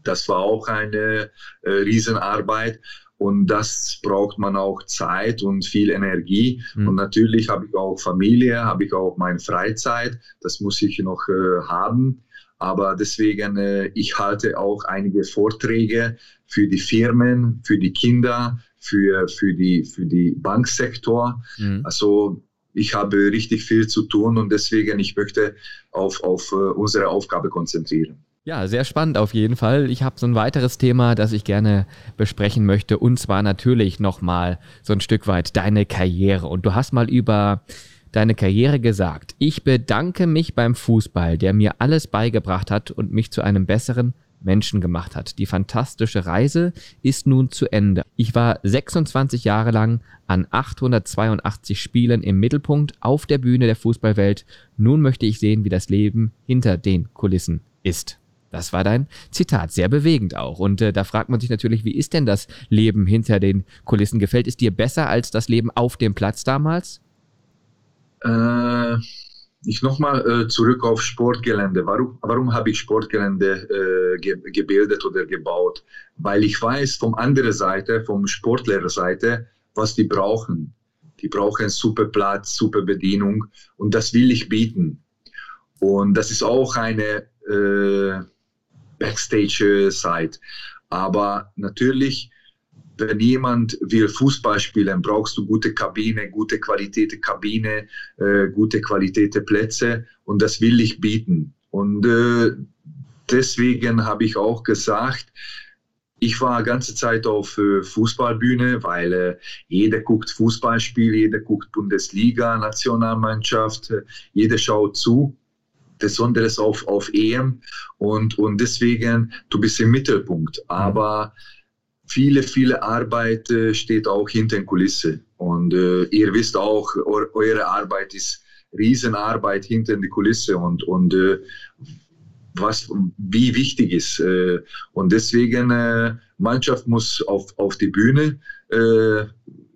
Das war auch eine äh, Riesenarbeit. Und das braucht man auch Zeit und viel Energie. Mhm. Und natürlich habe ich auch Familie, habe ich auch meine Freizeit. Das muss ich noch äh, haben. Aber deswegen, äh, ich halte auch einige Vorträge für die Firmen, für die Kinder, für, für, die, für die Banksektor. Mhm. Also ich habe richtig viel zu tun und deswegen ich möchte auf, auf äh, unsere Aufgabe konzentrieren. Ja, sehr spannend auf jeden Fall. Ich habe so ein weiteres Thema, das ich gerne besprechen möchte und zwar natürlich nochmal so ein Stück weit deine Karriere. Und du hast mal über deine Karriere gesagt, ich bedanke mich beim Fußball, der mir alles beigebracht hat und mich zu einem besseren Menschen gemacht hat. Die fantastische Reise ist nun zu Ende. Ich war 26 Jahre lang an 882 Spielen im Mittelpunkt auf der Bühne der Fußballwelt. Nun möchte ich sehen, wie das Leben hinter den Kulissen ist. Das war dein Zitat, sehr bewegend auch. Und äh, da fragt man sich natürlich, wie ist denn das Leben hinter den Kulissen? Gefällt es dir besser als das Leben auf dem Platz damals? Äh, ich nochmal äh, zurück auf Sportgelände. Warum, warum habe ich Sportgelände äh, ge gebildet oder gebaut? Weil ich weiß vom anderen Seite, vom Sportlehrerseite, was die brauchen. Die brauchen super Platz, super Bedienung und das will ich bieten. Und das ist auch eine äh, Backstage-Site. Aber natürlich wenn jemand will Fußball spielen, brauchst du gute Kabine, gute Qualität Kabine, äh, gute Qualität Plätze und das will ich bieten. Und äh, deswegen habe ich auch gesagt, ich war ganze Zeit auf äh, Fußballbühne, weil äh, jeder guckt Fußballspiel, jeder guckt Bundesliga, Nationalmannschaft, äh, jeder schaut zu besonders auf, auf EM und, und deswegen, du bist im Mittelpunkt. Aber viele, viele Arbeit äh, steht auch hinter den Kulissen. Und äh, ihr wisst auch, eu eure Arbeit ist Riesenarbeit hinter die Kulisse und, und äh, was, wie wichtig ist. Äh, und deswegen, äh, Mannschaft muss auf, auf die Bühne äh,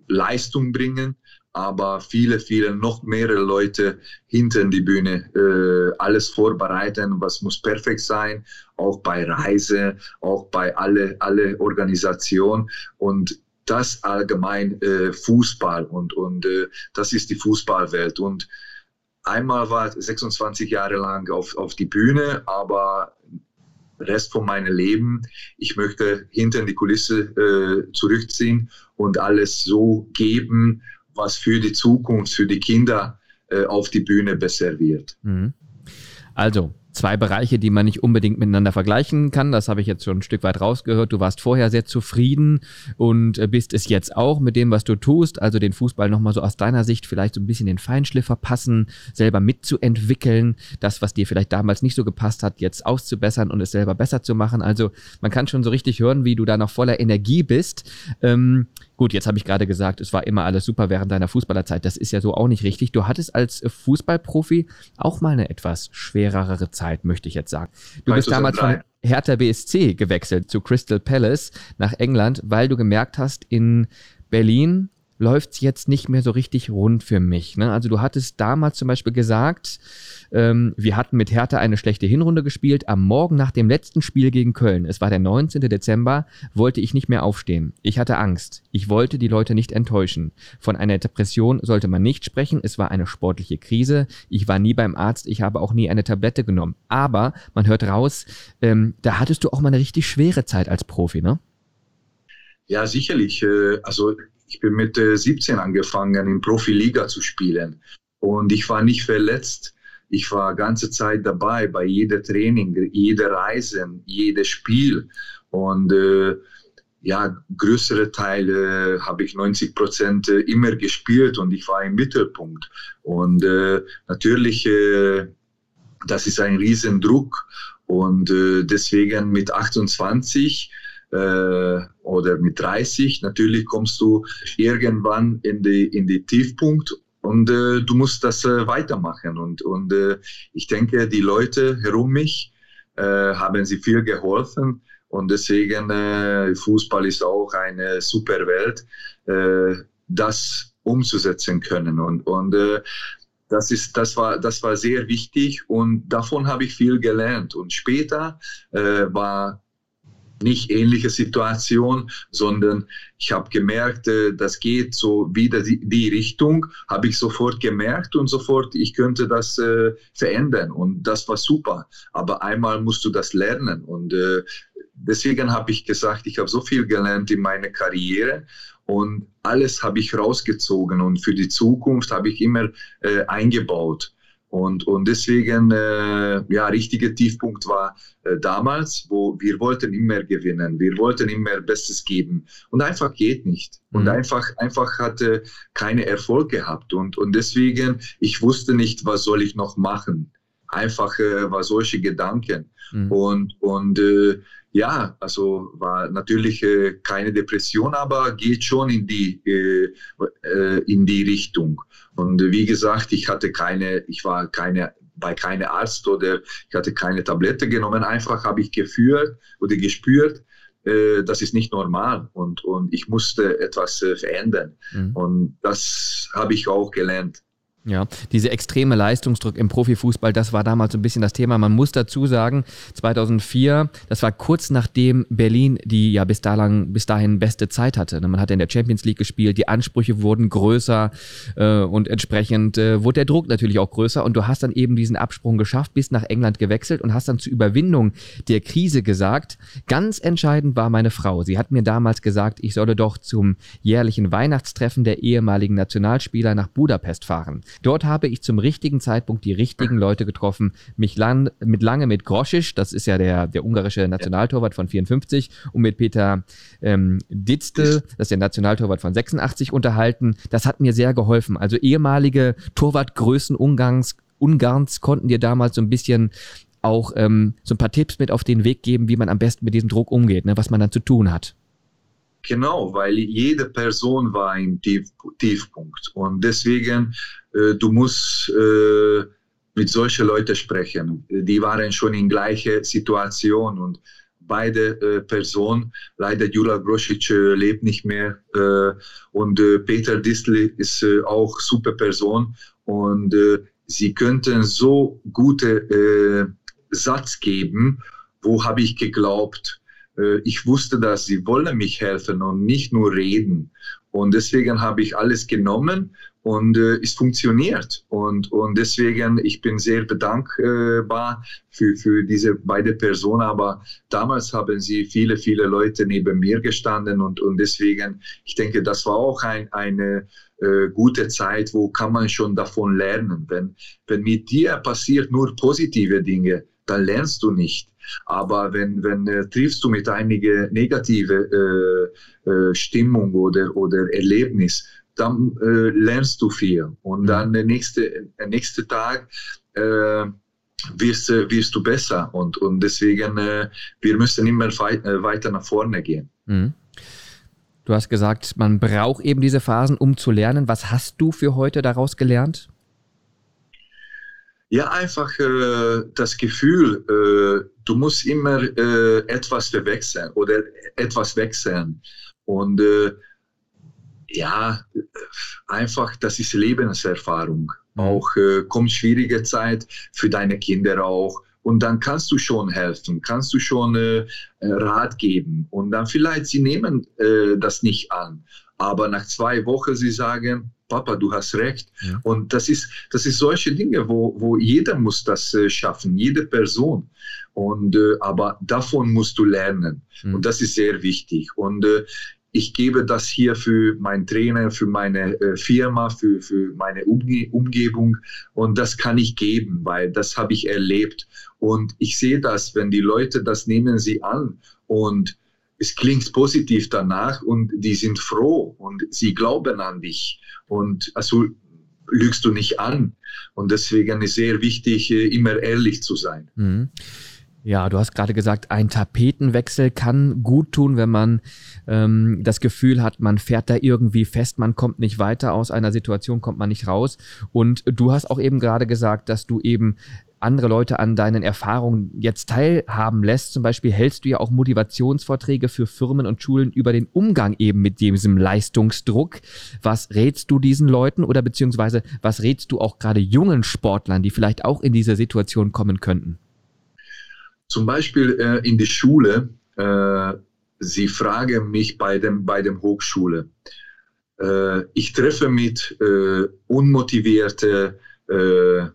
Leistung bringen aber viele, viele, noch mehrere Leute hinter die Bühne äh, alles vorbereiten, was muss perfekt sein, auch bei Reise, auch bei alle, alle Organisation. Und das allgemein äh, Fußball und, und äh, das ist die Fußballwelt. Und einmal war 26 Jahre lang auf, auf die Bühne, aber Rest von meinem Leben, ich möchte hinter die Kulisse äh, zurückziehen und alles so geben, was für die Zukunft, für die Kinder äh, auf die Bühne besser wird. Mhm. Also, zwei Bereiche, die man nicht unbedingt miteinander vergleichen kann. Das habe ich jetzt schon ein Stück weit rausgehört. Du warst vorher sehr zufrieden und äh, bist es jetzt auch mit dem, was du tust. Also den Fußball nochmal so aus deiner Sicht vielleicht so ein bisschen den Feinschliff verpassen, selber mitzuentwickeln, das, was dir vielleicht damals nicht so gepasst hat, jetzt auszubessern und es selber besser zu machen. Also man kann schon so richtig hören, wie du da noch voller Energie bist. Ähm, Gut, jetzt habe ich gerade gesagt, es war immer alles super während deiner Fußballerzeit. Das ist ja so auch nicht richtig. Du hattest als Fußballprofi auch mal eine etwas schwerere Zeit, möchte ich jetzt sagen. Du bist damals von Hertha BSC gewechselt zu Crystal Palace nach England, weil du gemerkt hast, in Berlin läuft es jetzt nicht mehr so richtig rund für mich. Ne? Also du hattest damals zum Beispiel gesagt, ähm, wir hatten mit Hertha eine schlechte Hinrunde gespielt. Am Morgen nach dem letzten Spiel gegen Köln, es war der 19. Dezember, wollte ich nicht mehr aufstehen. Ich hatte Angst. Ich wollte die Leute nicht enttäuschen. Von einer Depression sollte man nicht sprechen. Es war eine sportliche Krise. Ich war nie beim Arzt. Ich habe auch nie eine Tablette genommen. Aber man hört raus, ähm, da hattest du auch mal eine richtig schwere Zeit als Profi, ne? Ja, sicherlich. Äh, also ich bin mit 17 angefangen, in Profiliga zu spielen. Und ich war nicht verletzt. Ich war ganze Zeit dabei bei jeder Training, jeder Reisen, jedes Spiel. Und äh, ja, größere Teile habe ich 90 Prozent äh, immer gespielt und ich war im Mittelpunkt. Und äh, natürlich, äh, das ist ein Riesendruck. Und äh, deswegen mit 28 äh, oder mit 30, natürlich kommst du irgendwann in die, in die Tiefpunkt und äh, du musst das äh, weitermachen. Und, und äh, ich denke, die Leute herum mich äh, haben sie viel geholfen. Und deswegen, äh, Fußball ist auch eine super Welt, äh, das umzusetzen können. Und, und das, ist, das, war, das war sehr wichtig und davon habe ich viel gelernt. Und später äh, war nicht ähnliche Situation, sondern ich habe gemerkt, äh, das geht so wieder die, die Richtung, habe ich sofort gemerkt und sofort, ich könnte das äh, verändern und das war super. Aber einmal musst du das lernen und äh, deswegen habe ich gesagt, ich habe so viel gelernt in meiner Karriere und alles habe ich rausgezogen und für die Zukunft habe ich immer äh, eingebaut. Und, und deswegen, äh, ja, richtiger Tiefpunkt war äh, damals, wo wir wollten immer gewinnen, wir wollten immer Bestes geben und einfach geht nicht. Und mhm. einfach, einfach hatte keine Erfolg gehabt. Und, und deswegen, ich wusste nicht, was soll ich noch machen. Einfach äh, war solche Gedanken. Mhm. Und, und äh, ja, also war natürlich äh, keine Depression, aber geht schon in die, äh, äh, in die Richtung. Und wie gesagt, ich hatte keine, ich war keine bei keinem Arzt oder ich hatte keine Tablette genommen. Einfach habe ich gefühlt oder gespürt, äh, das ist nicht normal und, und ich musste etwas äh, verändern. Mhm. Und das habe ich auch gelernt. Ja, diese extreme Leistungsdruck im Profifußball, das war damals so ein bisschen das Thema. Man muss dazu sagen, 2004, das war kurz nachdem Berlin die ja bis, dahin, bis dahin beste Zeit hatte. Man hatte in der Champions League gespielt, die Ansprüche wurden größer äh, und entsprechend äh, wurde der Druck natürlich auch größer und du hast dann eben diesen Absprung geschafft, bist nach England gewechselt und hast dann zur Überwindung der Krise gesagt, ganz entscheidend war meine Frau. Sie hat mir damals gesagt, ich solle doch zum jährlichen Weihnachtstreffen der ehemaligen Nationalspieler nach Budapest fahren. Dort habe ich zum richtigen Zeitpunkt die richtigen Leute getroffen. Mich lang, mit lange mit Groschisch, das ist ja der, der ungarische Nationaltorwart von 54, und mit Peter ähm, Ditztel, das ist der Nationaltorwart von 86, unterhalten. Das hat mir sehr geholfen. Also ehemalige Torwartgrößen Ungarns, Ungarns konnten dir damals so ein bisschen auch ähm, so ein paar Tipps mit auf den Weg geben, wie man am besten mit diesem Druck umgeht, ne, was man dann zu tun hat. Genau, weil jede Person war im Tief, Tiefpunkt. Und deswegen, äh, du musst äh, mit solchen Leuten sprechen. Die waren schon in gleicher Situation und beide äh, Personen, leider Jula Grosic äh, lebt nicht mehr äh, und äh, Peter Distel ist äh, auch super Person und sie könnten so gute Satz geben, wo habe ich geglaubt, ich wusste, dass sie wollen mich helfen und nicht nur reden. Und deswegen habe ich alles genommen und äh, es funktioniert. Und, und deswegen, ich bin sehr bedankbar für, für diese beide Personen. Aber damals haben sie viele, viele Leute neben mir gestanden und, und deswegen, ich denke, das war auch ein, eine äh, gute Zeit, wo kann man schon davon lernen. Wenn, wenn mit dir passiert nur positive Dinge, dann lernst du nicht. Aber wenn, wenn äh, triffst du mit einiger negative äh, äh, Stimmung oder, oder Erlebnis, dann äh, lernst du viel. Und mhm. dann der nächste, der nächste Tag äh, wirst, wirst du besser. Und, und deswegen, äh, wir müssen immer äh, weiter nach vorne gehen. Mhm. Du hast gesagt, man braucht eben diese Phasen, um zu lernen. Was hast du für heute daraus gelernt? Ja, einfach äh, das Gefühl, äh, du musst immer äh, etwas verwechseln oder etwas wechseln. Und äh, ja, einfach, das ist Lebenserfahrung. Mhm. Auch äh, kommt schwierige Zeit für deine Kinder auch. Und dann kannst du schon helfen, kannst du schon äh, Rat geben. Und dann vielleicht sie nehmen äh, das nicht an. Aber nach zwei Wochen sie sagen, Papa, du hast recht. Ja. Und das ist, das ist solche Dinge, wo, wo jeder muss das äh, schaffen, jede Person. Und, äh, aber davon musst du lernen. Mhm. Und das ist sehr wichtig. Und äh, ich gebe das hier für meinen Trainer, für meine äh, Firma, für, für meine Umge Umgebung und das kann ich geben, weil das habe ich erlebt und ich sehe das, wenn die Leute das nehmen sie an und es klingt positiv danach und die sind froh und sie glauben an dich und also lügst du nicht an und deswegen ist sehr wichtig, äh, immer ehrlich zu sein. Mhm. Ja, du hast gerade gesagt, ein Tapetenwechsel kann gut tun, wenn man ähm, das Gefühl hat, man fährt da irgendwie fest, man kommt nicht weiter aus einer Situation, kommt man nicht raus. Und du hast auch eben gerade gesagt, dass du eben andere Leute an deinen Erfahrungen jetzt teilhaben lässt. Zum Beispiel hältst du ja auch Motivationsvorträge für Firmen und Schulen über den Umgang eben mit diesem Leistungsdruck. Was rätst du diesen Leuten oder beziehungsweise was rätst du auch gerade jungen Sportlern, die vielleicht auch in diese Situation kommen könnten? Zum Beispiel äh, in die Schule, äh, sie fragen mich bei dem, bei dem Hochschule. Äh, ich treffe mit äh, unmotivierte, äh,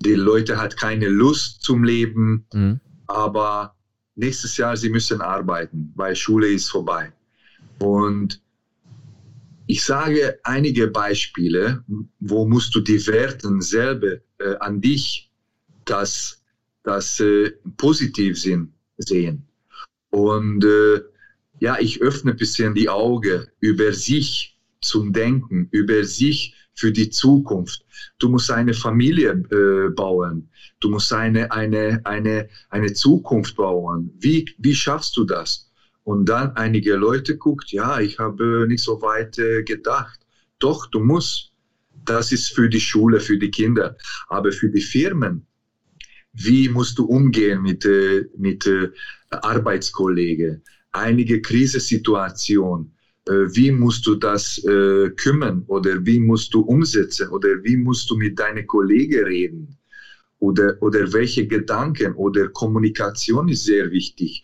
die Leute hat keine Lust zum Leben, mhm. aber nächstes Jahr sie müssen arbeiten, weil Schule ist vorbei. Und ich sage einige Beispiele, wo musst du die Werten selber äh, an dich, dass das äh, positiv sind, sehen. Und äh, ja, ich öffne ein bisschen die Augen über sich zum Denken, über sich für die Zukunft. Du musst eine Familie äh, bauen. Du musst eine, eine, eine, eine Zukunft bauen. Wie, wie schaffst du das? Und dann einige Leute guckt, ja, ich habe nicht so weit äh, gedacht. Doch, du musst. Das ist für die Schule, für die Kinder. Aber für die Firmen, wie musst du umgehen mit, äh, mit äh, Arbeitskollegen, einige Krisensituationen, wie musst du das äh, kümmern oder wie musst du umsetzen oder wie musst du mit deinen Kollegen reden oder, oder welche Gedanken oder Kommunikation ist sehr wichtig.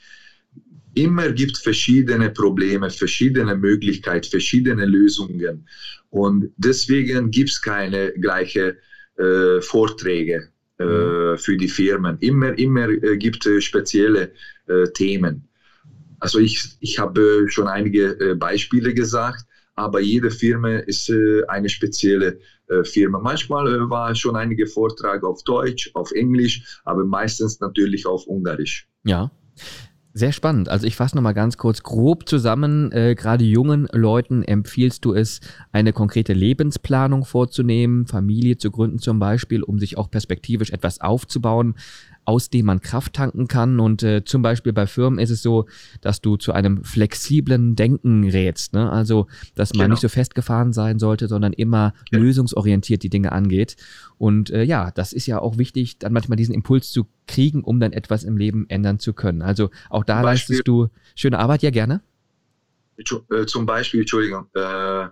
Immer gibt verschiedene Probleme, verschiedene Möglichkeiten, verschiedene Lösungen und deswegen gibt es keine gleichen äh, Vorträge äh, mhm. für die Firmen. Immer, immer äh, gibt es spezielle äh, Themen. Also ich, ich habe schon einige Beispiele gesagt, aber jede Firma ist eine spezielle Firma. Manchmal war schon einige Vorträge auf Deutsch, auf Englisch, aber meistens natürlich auf Ungarisch. Ja. Sehr spannend. Also ich fasse nochmal ganz kurz grob zusammen. Äh, Gerade jungen Leuten empfiehlst du es, eine konkrete Lebensplanung vorzunehmen, Familie zu gründen zum Beispiel, um sich auch perspektivisch etwas aufzubauen aus dem man Kraft tanken kann. Und äh, zum Beispiel bei Firmen ist es so, dass du zu einem flexiblen Denken rätst. Ne? Also, dass man genau. nicht so festgefahren sein sollte, sondern immer ja. lösungsorientiert die Dinge angeht. Und äh, ja, das ist ja auch wichtig, dann manchmal diesen Impuls zu kriegen, um dann etwas im Leben ändern zu können. Also auch da leistest du schöne Arbeit, ja gerne. Äh, zum Beispiel, Entschuldigung, äh,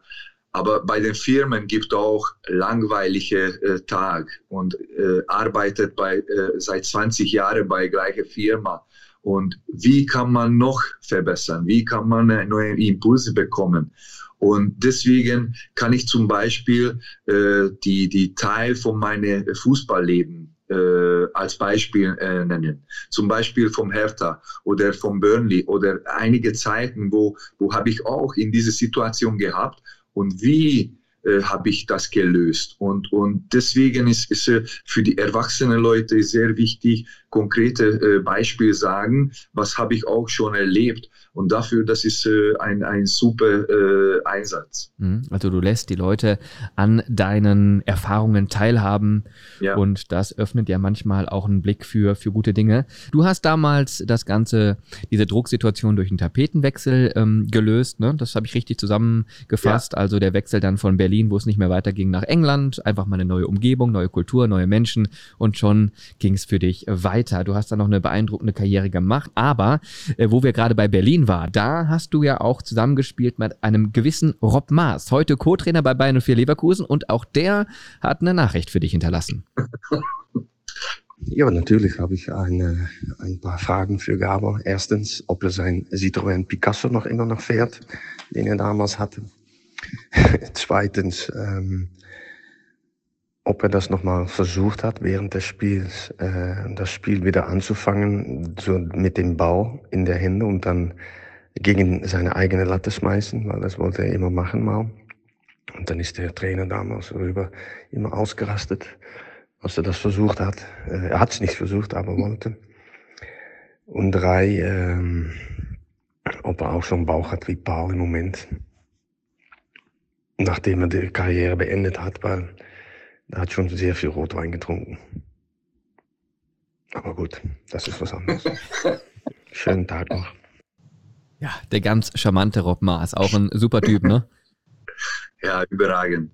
aber bei den Firmen gibt auch langweilige äh, Tag und äh, arbeitet bei, äh, seit 20 Jahren bei gleicher Firma. Und wie kann man noch verbessern? Wie kann man neue Impulse bekommen? Und deswegen kann ich zum Beispiel äh, die, die Teil von meinem Fußballleben äh, als Beispiel äh, nennen. Zum Beispiel vom Hertha oder vom Burnley oder einige Zeiten, wo, wo habe ich auch in diese Situation gehabt und wie äh, habe ich das gelöst. Und, und deswegen ist, ist äh, für die erwachsenen Leute sehr wichtig, konkrete äh, Beispiele sagen, was habe ich auch schon erlebt. Und dafür, das ist äh, ein, ein super äh, Einsatz. Mhm. Also du lässt die Leute an deinen Erfahrungen teilhaben ja. und das öffnet ja manchmal auch einen Blick für, für gute Dinge. Du hast damals das Ganze, diese Drucksituation durch einen Tapetenwechsel ähm, gelöst, ne? das habe ich richtig zusammengefasst. Ja. Also der Wechsel dann von Berlin, wo es nicht mehr weiterging, nach England, einfach mal eine neue Umgebung, neue Kultur, neue Menschen und schon ging es für dich weiter. Du hast da noch eine beeindruckende Karriere gemacht. Aber äh, wo wir gerade bei Berlin waren, da hast du ja auch zusammengespielt mit einem gewissen Rob Maas, heute Co-Trainer bei Bayern 04 Leverkusen. Und auch der hat eine Nachricht für dich hinterlassen. Ja, natürlich habe ich eine, ein paar Fragen für Gabor. Erstens, ob er sein Citroën Picasso noch immer noch fährt, den er damals hatte. Zweitens, ähm, ob er das nochmal versucht hat, während des Spiels äh, das Spiel wieder anzufangen, so mit dem Ball in der Hände und dann gegen seine eigene Latte schmeißen, weil das wollte er immer machen mal. Und dann ist der Trainer damals rüber immer ausgerastet, als er das versucht hat. Äh, er hat es nicht versucht, aber wollte. Und drei, ähm, ob er auch so einen Bauch hat wie Paul im Moment. Nachdem er die Karriere beendet hat, weil er hat schon sehr viel Rotwein getrunken. Aber gut, das ist was anderes. Schönen Tag noch. Ja, der ganz charmante Rob Maas, auch ein super Typ, ne? Ja, überragend.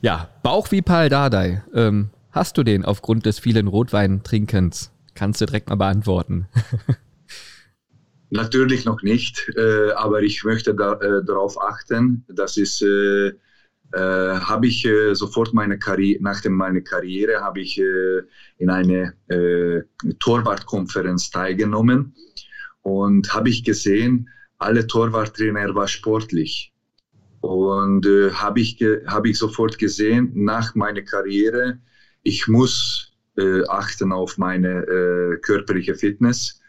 Ja, Bauch wie Pal Dardai. Ähm, hast du den aufgrund des vielen Rotweintrinkens? Kannst du direkt mal beantworten. Natürlich noch nicht, äh, aber ich möchte da, äh, darauf achten, dass es äh, äh, habe ich äh, sofort meine Karriere, nach meiner Karriere habe ich äh, in eine äh, Torwartkonferenz teilgenommen und habe ich gesehen, alle Torwarttrainer war sportlich. Und äh, habe ich, hab ich sofort gesehen, nach meiner Karriere, ich muss äh, achten auf meine äh, körperliche Fitness.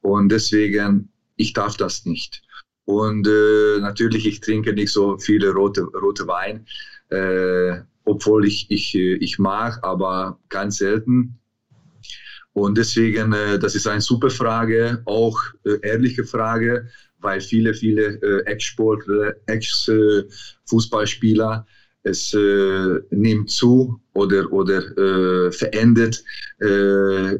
Und deswegen, ich darf das nicht. Und äh, natürlich, ich trinke nicht so viele rote, rote Wein, äh, obwohl ich, ich, äh, ich mag, aber ganz selten. Und deswegen, äh, das ist eine super Frage, auch äh, ehrliche Frage, weil viele, viele äh, Ex-Sportler, Ex-Fußballspieler, es äh, nimmt zu oder, oder äh, verändert äh,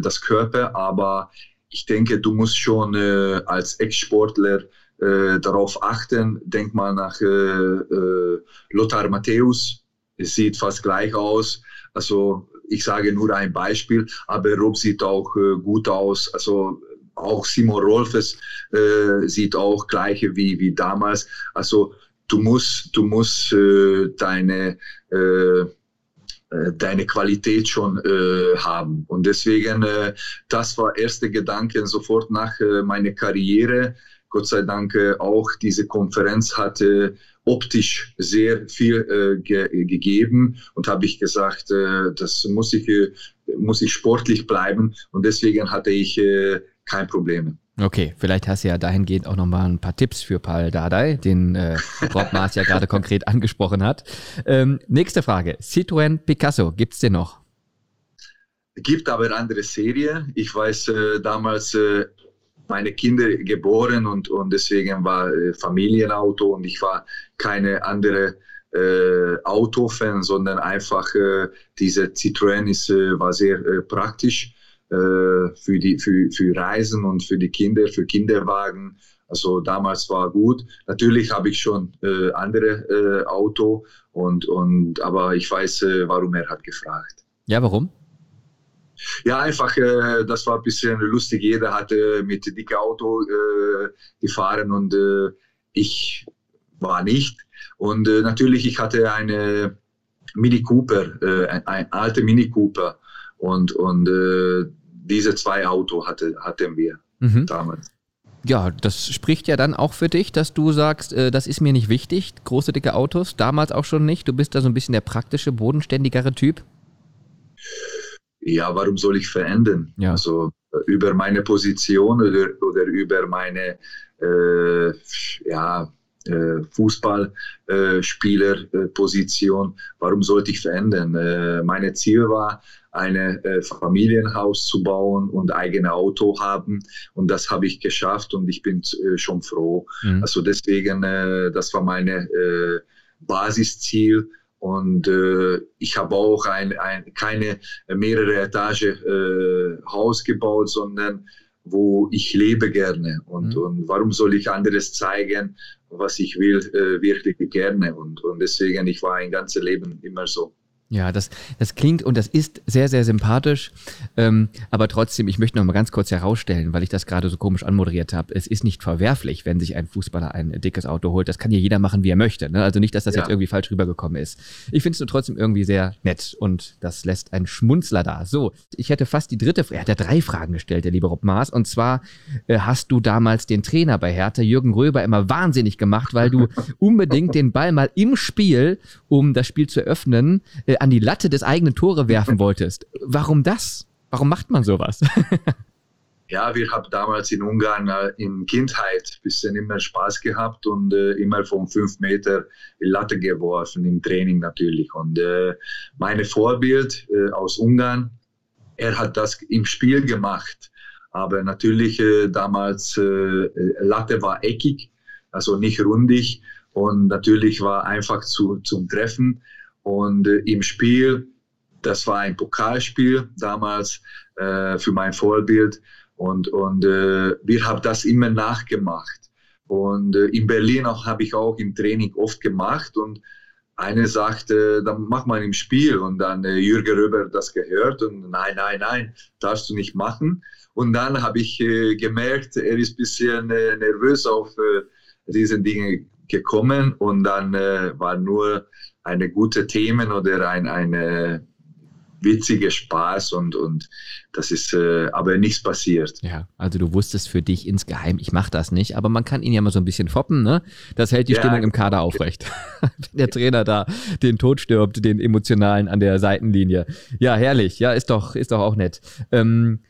das Körper, aber ich denke, du musst schon als Ex-Sportler äh, darauf achten. Denk mal nach äh, äh, Lothar Matthäus. Es sieht fast gleich aus. Also ich sage nur ein Beispiel, aber Rob sieht auch äh, gut aus. Also auch Simon Rolfes äh, sieht auch gleiche wie, wie damals. Also du musst, du musst äh, deine, deine Qualität schon äh, haben. Und deswegen, äh, das war erste Gedanke sofort nach äh, meiner Karriere. Gott sei Dank äh, auch diese Konferenz hatte optisch sehr viel äh, ge gegeben und habe ich gesagt, äh, das muss ich, äh, muss ich sportlich bleiben und deswegen hatte ich äh, kein Problem. Okay, vielleicht hast du ja dahingehend auch nochmal ein paar Tipps für Paul Dardai, den äh, Rob Maas ja gerade konkret angesprochen hat. Ähm, nächste Frage. Citroën Picasso, gibt's den noch? Gibt aber eine andere Serie. Ich weiß äh, damals, äh, meine Kinder geboren und, und deswegen war äh, Familienauto und ich war keine andere äh, Autofan, sondern einfach äh, diese Citroën ist, äh, war sehr äh, praktisch äh, für, die, für, für Reisen und für die Kinder, für Kinderwagen. Also damals war gut. Natürlich habe ich schon äh, andere Auto und, und aber ich weiß, warum er hat gefragt. Ja, warum? Ja, einfach, äh, das war ein bisschen lustig. Jeder hatte mit dicke Auto äh, gefahren und äh, ich war nicht. Und äh, natürlich, ich hatte eine Mini Cooper, äh, ein, ein alte Mini Cooper und, und äh, diese zwei Auto hatte, hatten wir mhm. damals. Ja, das spricht ja dann auch für dich, dass du sagst, äh, das ist mir nicht wichtig, große dicke Autos, damals auch schon nicht. Du bist da so ein bisschen der praktische, bodenständigere Typ ja, warum soll ich verändern? Ja. Also äh, über meine Position oder, oder über meine äh, ja, äh, Fußballspielerposition, äh, warum sollte ich verändern? Äh, mein Ziel war, ein äh, Familienhaus zu bauen und eigene Auto haben und das habe ich geschafft und ich bin äh, schon froh. Mhm. Also deswegen, äh, das war meine äh, Basisziel und äh, ich habe auch ein, ein, keine mehrere Etage äh, Haus gebaut, sondern wo ich lebe gerne. Und, mhm. und warum soll ich anderes zeigen, was ich will, äh, wirklich gerne. Und, und deswegen, ich war ein ganzes Leben immer so. Ja, das, das klingt und das ist sehr, sehr sympathisch. Ähm, aber trotzdem, ich möchte noch mal ganz kurz herausstellen, weil ich das gerade so komisch anmoderiert habe. Es ist nicht verwerflich, wenn sich ein Fußballer ein dickes Auto holt. Das kann ja jeder machen, wie er möchte. Ne? Also nicht, dass das ja. jetzt irgendwie falsch rübergekommen ist. Ich finde es nur trotzdem irgendwie sehr nett und das lässt einen Schmunzler da. So, ich hätte fast die dritte Frage. Er hat ja drei Fragen gestellt, der liebe Rob Maas. Und zwar äh, hast du damals den Trainer bei Hertha, Jürgen Röber, immer wahnsinnig gemacht, weil du unbedingt den Ball mal im Spiel, um das Spiel zu öffnen, äh, an die Latte des eigenen Tore werfen wolltest. Warum das? Warum macht man sowas? ja, wir haben damals in Ungarn äh, in Kindheit ein bisschen immer Spaß gehabt und äh, immer von fünf Meter Latte geworfen, im Training natürlich. Und äh, meine Vorbild äh, aus Ungarn, er hat das im Spiel gemacht. Aber natürlich äh, damals äh, Latte war eckig, also nicht rundig und natürlich war einfach zu, zum Treffen. Und äh, im Spiel, das war ein Pokalspiel damals äh, für mein Vorbild. Und, und äh, wir haben das immer nachgemacht. Und äh, in Berlin auch habe ich auch im Training oft gemacht. Und eine sagte, dann mach mal im Spiel. Und dann äh, Jürgen Röber das gehört und nein, nein, nein, darfst du nicht machen. Und dann habe ich äh, gemerkt, er ist ein bisschen äh, nervös auf äh, diese Dinge gekommen und dann äh, war nur eine gute Themen oder ein eine witzige Spaß und, und das ist äh, aber nichts passiert. Ja, also du wusstest für dich insgeheim, ich mache das nicht, aber man kann ihn ja mal so ein bisschen foppen, ne? Das hält die ja, Stimmung im Kader aufrecht. Wenn der Trainer da den Tod stirbt, den emotionalen an der Seitenlinie. Ja, herrlich, ja, ist doch, ist doch auch nett. Ähm,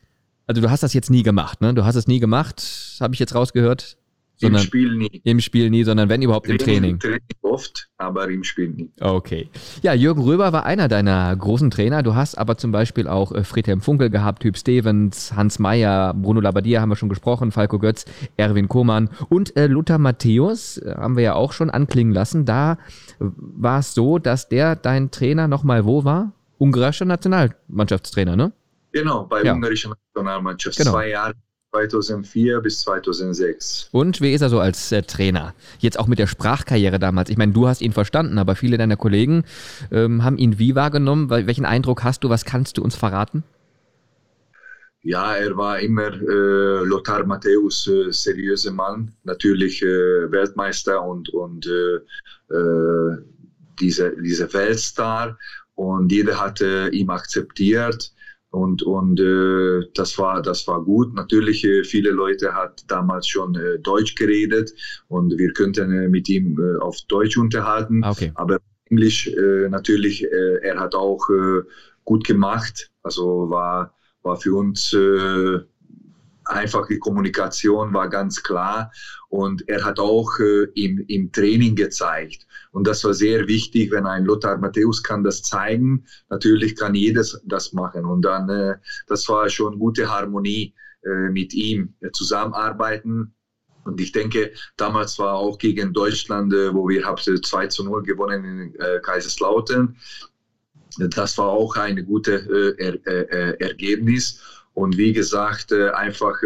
also du hast das jetzt nie gemacht, ne? Du hast es nie gemacht, habe ich jetzt rausgehört. Im Spiel nie. Im Spiel nie, sondern wenn überhaupt im Training. Im Training oft, aber im Spiel nie. Okay. Ja, Jürgen Röber war einer deiner großen Trainer. Du hast aber zum Beispiel auch äh, Friedhelm Funkel gehabt, Typ Stevens, Hans Meyer, Bruno Labbadia haben wir schon gesprochen, Falco Götz, Erwin Kohmann und äh, Luther Matthäus äh, haben wir ja auch schon anklingen lassen. Da war es so, dass der dein Trainer nochmal wo war? Ungarischer Nationalmannschaftstrainer, ne? Genau, bei ja. ungarischer Nationalmannschaft. Genau. Zwei Jahre 2004 bis 2006. Und wie ist er so als äh, Trainer? Jetzt auch mit der Sprachkarriere damals. Ich meine, du hast ihn verstanden, aber viele deiner Kollegen ähm, haben ihn wie wahrgenommen? Welchen Eindruck hast du? Was kannst du uns verraten? Ja, er war immer äh, Lothar Matthäus, äh, seriöser Mann, natürlich äh, Weltmeister und, und äh, äh diese, diese Weltstar. Und jeder hatte ihn akzeptiert und, und äh, das, war, das war gut. Natürlich, äh, viele Leute hat damals schon äh, Deutsch geredet und wir könnten äh, mit ihm äh, auf Deutsch unterhalten. Ah, okay. Aber Englisch äh, natürlich, äh, er hat auch äh, gut gemacht. Also war, war für uns äh, einfach die Kommunikation war ganz klar und er hat auch äh, im, im Training gezeigt. Und das war sehr wichtig, wenn ein Lothar Matthäus kann das zeigen. Natürlich kann jedes das machen. Und dann, äh, das war schon gute Harmonie äh, mit ihm äh, zusammenarbeiten. Und ich denke, damals war auch gegen Deutschland, äh, wo wir haben 2 zu 0 gewonnen in äh, Kaiserslautern. Das war auch ein gutes er, Ergebnis. Und wie gesagt, einfach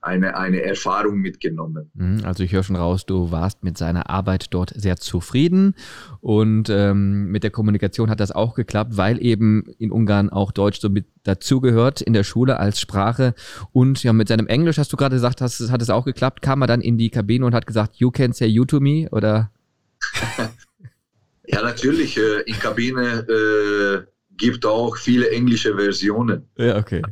eine, eine Erfahrung mitgenommen. Mhm, also ich höre schon raus, du warst mit seiner Arbeit dort sehr zufrieden und ähm, mit der Kommunikation hat das auch geklappt, weil eben in Ungarn auch Deutsch so mit dazugehört in der Schule als Sprache und ja mit seinem Englisch hast du gerade gesagt, hast, hat es auch geklappt, kam er dann in die Kabine und hat gesagt, you can say you to me oder? ja natürlich, äh, in Kabine äh, gibt auch viele englische Versionen. Ja, okay.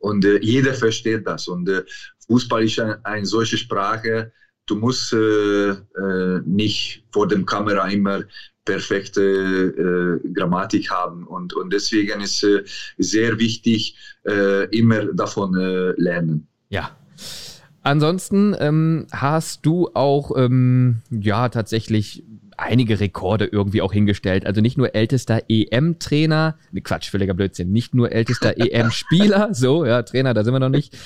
Und äh, jeder versteht das. Und äh, Fußball ist eine, eine solche Sprache, du musst äh, äh, nicht vor dem Kamera immer perfekte äh, Grammatik haben. Und, und deswegen ist äh, sehr wichtig, immer davon lernen. Ja. Ansonsten ähm, hast du auch ähm, ja tatsächlich einige Rekorde irgendwie auch hingestellt. Also nicht nur ältester EM-Trainer, ne Quatsch, völliger Blödsinn, nicht nur ältester EM-Spieler, so, ja, Trainer, da sind wir noch nicht,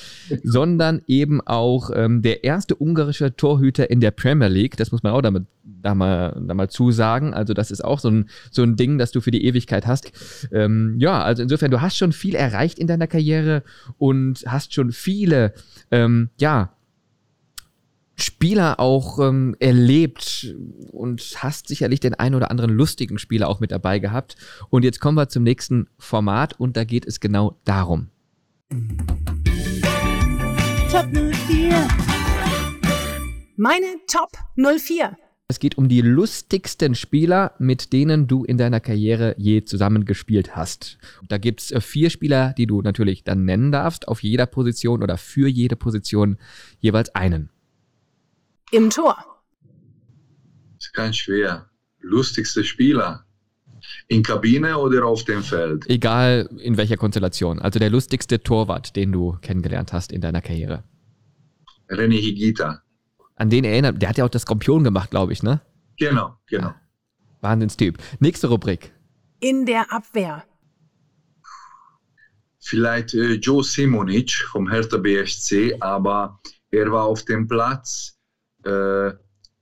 sondern eben auch ähm, der erste ungarische Torhüter in der Premier League. Das muss man auch damit da mal, da mal zusagen. Also das ist auch so ein, so ein Ding, das du für die Ewigkeit hast. Ähm, ja, also insofern, du hast schon viel erreicht in deiner Karriere und hast schon viele, ähm, ja, Spieler auch ähm, erlebt und hast sicherlich den einen oder anderen lustigen Spieler auch mit dabei gehabt. Und jetzt kommen wir zum nächsten Format und da geht es genau darum. Top 04. Meine Top 04. Es geht um die lustigsten Spieler, mit denen du in deiner Karriere je zusammengespielt hast. Da gibt es äh, vier Spieler, die du natürlich dann nennen darfst, auf jeder Position oder für jede Position jeweils einen. Im Tor. Das ist ganz schwer. Lustigste Spieler. In Kabine oder auf dem Feld? Egal in welcher Konstellation. Also der lustigste Torwart, den du kennengelernt hast in deiner Karriere. René Higita. An den erinnert, der hat ja auch das Skorpion gemacht, glaube ich, ne? Genau, genau. Wahnsinnstyp. Nächste Rubrik. In der Abwehr. Vielleicht äh, Joe Simonic vom Hertha BSC, aber er war auf dem Platz äh,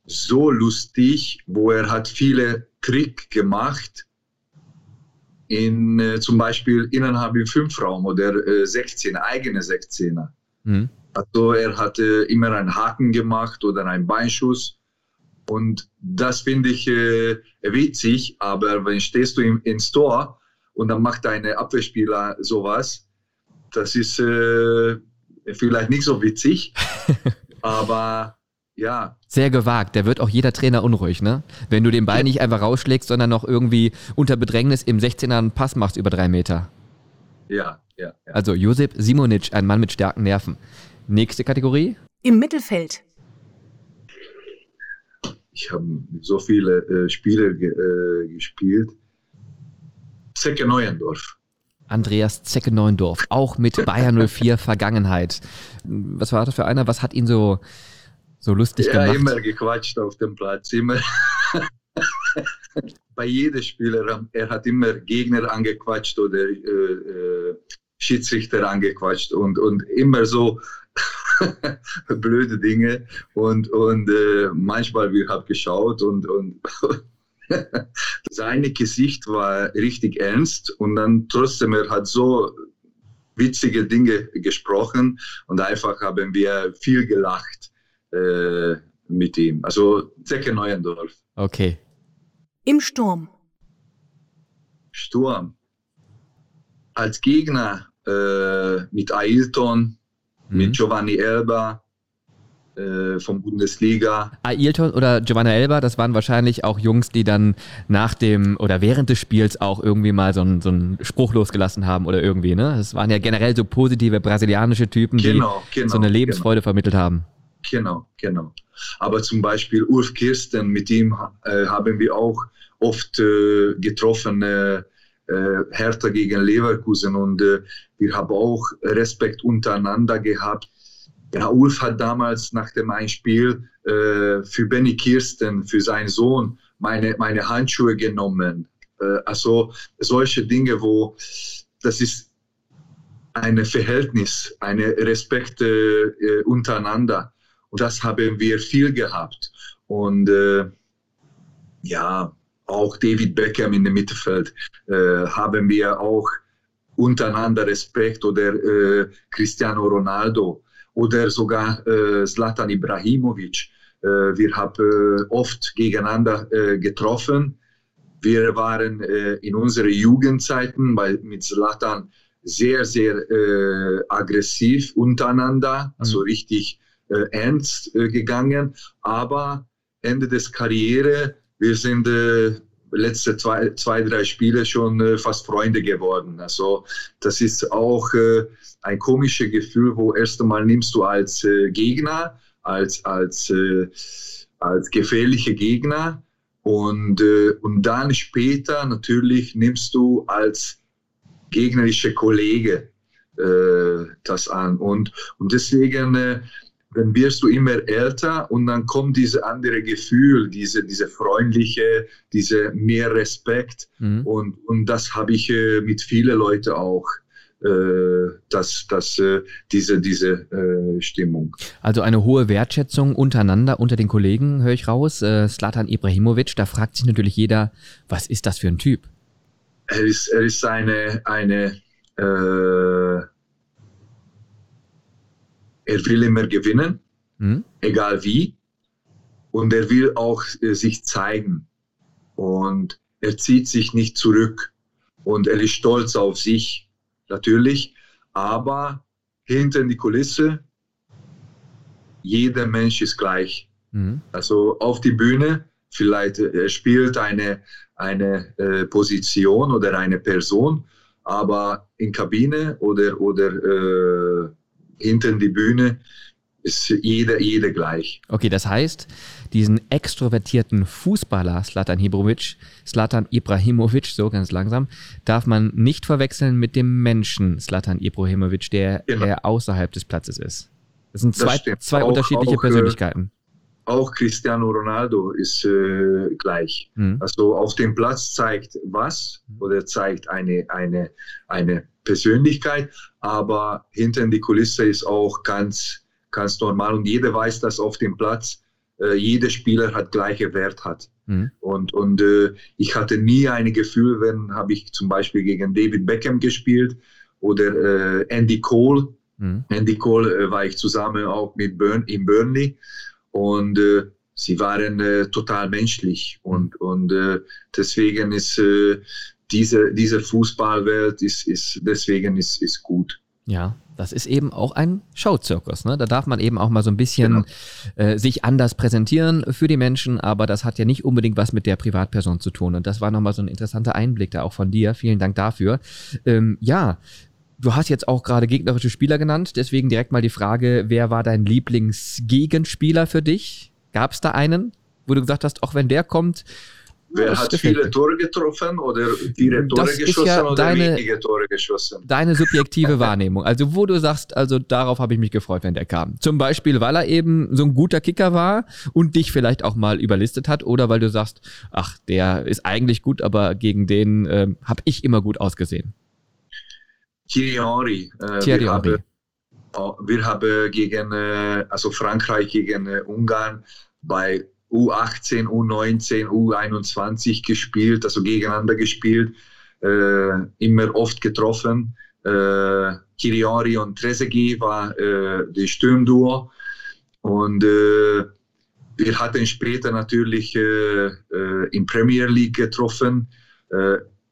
so lustig, wo er hat viele Trick gemacht, in äh, zum Beispiel innerhalb im Fünfraum oder äh, 16, eigene 16er. Mhm. Also er hatte immer einen Haken gemacht oder einen Beinschuss. Und das finde ich äh, witzig, aber wenn stehst du im, ins Tor und dann macht deine Abwehrspieler sowas, das ist äh, vielleicht nicht so witzig, aber ja. Sehr gewagt. Da wird auch jeder Trainer unruhig, ne? Wenn du den Ball nicht einfach rausschlägst, sondern noch irgendwie unter Bedrängnis im 16er einen Pass machst über drei Meter. Ja, ja. ja. Also Josip Simonic, ein Mann mit starken Nerven. Nächste Kategorie. Im Mittelfeld. Ich habe so viele äh, Spiele ge äh, gespielt. Zecke Neuendorf. Andreas Zecke Neuendorf, auch mit Bayern 04 Vergangenheit. Was war das für einer? Was hat ihn so, so lustig ja, gemacht? immer gequatscht auf dem Platz. Immer. Bei jedem Spieler, er hat immer Gegner angequatscht oder äh, äh, Schiedsrichter angequatscht und, und immer so blöde Dinge und, und äh, manchmal wir haben geschaut und, und sein Gesicht war richtig ernst und dann trotzdem er hat so witzige Dinge gesprochen und einfach haben wir viel gelacht äh, mit ihm. Also Zecke Neuendorf. Okay. Im Sturm. Sturm. Als Gegner äh, mit Ailton, Mhm. mit Giovanni Elba äh, von Bundesliga. Ailton oder Giovanna Elba, das waren wahrscheinlich auch Jungs, die dann nach dem oder während des Spiels auch irgendwie mal so einen, so einen Spruch losgelassen haben oder irgendwie, ne? Das waren ja generell so positive brasilianische Typen, Genau, die genau. so eine Lebensfreude vermittelt haben. Genau, genau. Aber zum Beispiel Ulf Kirsten, mit ihm äh, haben wir auch oft äh, getroffen, äh, Hertha gegen Leverkusen und äh, wir haben auch Respekt untereinander gehabt. Ja, Ulf hat damals nach dem Einspiel äh, für Benny Kirsten, für seinen Sohn, meine, meine Handschuhe genommen. Äh, also solche Dinge, wo das ist ein Verhältnis, eine Respekt untereinander. Und das haben wir viel gehabt. Und äh, ja, auch David Beckham in dem Mittelfeld äh, haben wir auch untereinander Respekt oder äh, Cristiano Ronaldo oder sogar äh, Zlatan Ibrahimovic. Äh, wir haben äh, oft gegeneinander äh, getroffen. Wir waren äh, in unseren Jugendzeiten bei, mit Zlatan sehr, sehr aggressiv untereinander, also richtig äh, ernst äh, gegangen. Aber Ende des Karriere, wir sind äh, letzte zwei, zwei, drei Spiele schon äh, fast Freunde geworden. Also das ist auch äh, ein komisches Gefühl, wo erst einmal nimmst du als äh, Gegner, als, als, äh, als gefährliche Gegner und, äh, und dann später natürlich nimmst du als gegnerische Kollege äh, das an. Und, und deswegen dann wirst du immer älter und dann kommt dieses andere Gefühl, diese, diese freundliche, diese mehr Respekt. Mhm. Und, und das habe ich äh, mit vielen Leuten auch, äh, das, das, äh, diese, diese äh, Stimmung. Also eine hohe Wertschätzung untereinander, unter den Kollegen, höre ich raus. Äh, Slatan Ibrahimovic, da fragt sich natürlich jeder, was ist das für ein Typ? Er ist, er ist eine, eine äh, er will immer gewinnen. mhm. egal wie. Und er will auch äh, sich zeigen. Und er zieht sich nicht zurück. Und er ist stolz auf sich, natürlich. Aber hinter die Kulisse, jeder Mensch ist gleich. Mhm. Also auf die Bühne, vielleicht äh, er spielt eine, eine äh, Position oder eine Person, aber in Kabine oder, oder äh, hinter die Bühne ist jeder, jeder gleich. Okay, das heißt, diesen extrovertierten Fußballer Slatan Ibrahimovic, Slatan Ibrahimovic, so ganz langsam, darf man nicht verwechseln mit dem Menschen Slatan Ibrahimovic, der genau. eher außerhalb des Platzes ist. Das sind zwei, das zwei auch, unterschiedliche auch, äh, Persönlichkeiten. Auch Cristiano Ronaldo ist äh, gleich. Mhm. Also auf dem Platz zeigt was oder zeigt eine, eine, eine Persönlichkeit, aber hinter die Kulisse ist auch ganz ganz normal. Und jeder weiß, dass auf dem Platz äh, jeder Spieler hat gleiche Wert hat. Mhm. Und, und äh, ich hatte nie ein Gefühl, wenn habe ich zum Beispiel gegen David Beckham gespielt oder äh, Andy Cole. Mhm. Andy Cole äh, war ich zusammen auch mit Burn, in Burnley und äh, sie waren äh, total menschlich und, und deswegen ist diese, diese Fußballwelt ist, ist deswegen ist, ist gut. Ja, das ist eben auch ein Showzirkus. Ne? Da darf man eben auch mal so ein bisschen genau. äh, sich anders präsentieren für die Menschen, aber das hat ja nicht unbedingt was mit der Privatperson zu tun. Und das war nochmal so ein interessanter Einblick da auch von dir. Vielen Dank dafür. Ähm, ja, Du hast jetzt auch gerade gegnerische Spieler genannt, deswegen direkt mal die Frage, wer war dein Lieblingsgegenspieler für dich? Gab es da einen, wo du gesagt hast, auch wenn der kommt, Wer hat viele Tore getroffen oder viele Tore das geschossen ja oder deine, wenige Tore geschossen? Deine subjektive Wahrnehmung. Also wo du sagst, also darauf habe ich mich gefreut, wenn der kam. Zum Beispiel, weil er eben so ein guter Kicker war und dich vielleicht auch mal überlistet hat oder weil du sagst, ach, der ist eigentlich gut, aber gegen den äh, habe ich immer gut ausgesehen. Thierry Henry. Äh, Thierry wir, Henry. Haben, wir haben gegen, äh, also Frankreich gegen äh, Ungarn bei U18, U19, U21 gespielt, also gegeneinander gespielt, äh, immer oft getroffen. Äh, Kiriori und Trezeguet war äh, die Sturmduo und äh, wir hatten später natürlich äh, äh, in Premier League getroffen.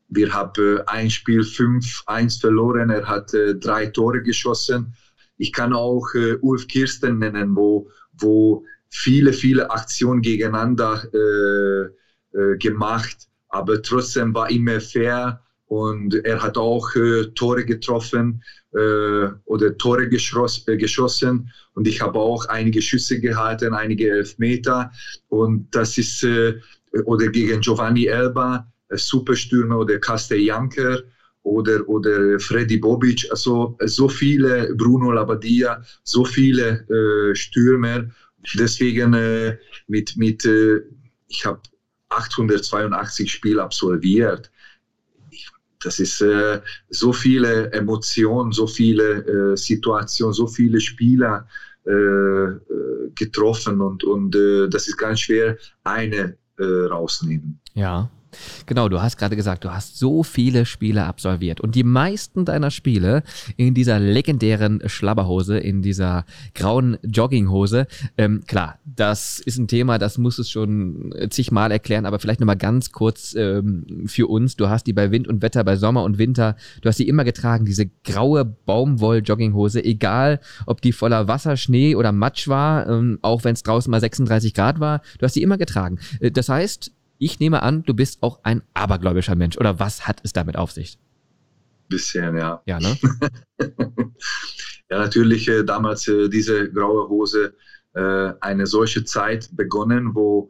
Äh, wir haben ein Spiel 5-1 verloren, er hat drei Tore geschossen. Ich kann auch Ulf Kirsten nennen, wo, wo viele, viele Aktionen gegeneinander äh, äh, gemacht, aber trotzdem war immer fair und er hat auch äh, Tore getroffen äh, oder Tore geschoss, äh, geschossen. Und ich habe auch einige Schüsse gehalten, einige Elfmeter. Und das ist äh, oder gegen Giovanni Elba, Superstürmer oder Castellanker oder, oder Freddy Bobic, also so viele, Bruno Labbadia, so viele äh, Stürmer Deswegen äh, mit, mit äh, ich habe 882 Spiele absolviert. das ist äh, so viele Emotionen, so viele äh, Situationen, so viele Spieler äh, getroffen und, und das ist ganz schwer, eine rausnehmen. Ja. Genau, du hast gerade gesagt, du hast so viele Spiele absolviert und die meisten deiner Spiele in dieser legendären Schlabberhose, in dieser grauen Jogginghose. Ähm, klar, das ist ein Thema, das muss es schon zigmal erklären, aber vielleicht nochmal ganz kurz ähm, für uns. Du hast die bei Wind und Wetter, bei Sommer und Winter, du hast die immer getragen, diese graue Baumwoll-Jogginghose, egal ob die voller Wasser, Schnee oder Matsch war, ähm, auch wenn es draußen mal 36 Grad war, du hast die immer getragen. Äh, das heißt, ich nehme an, du bist auch ein abergläubischer Mensch. Oder was hat es damit auf sich? Bisschen, ja. Ja, ne? ja, natürlich äh, damals äh, diese graue Hose, äh, eine solche Zeit begonnen, wo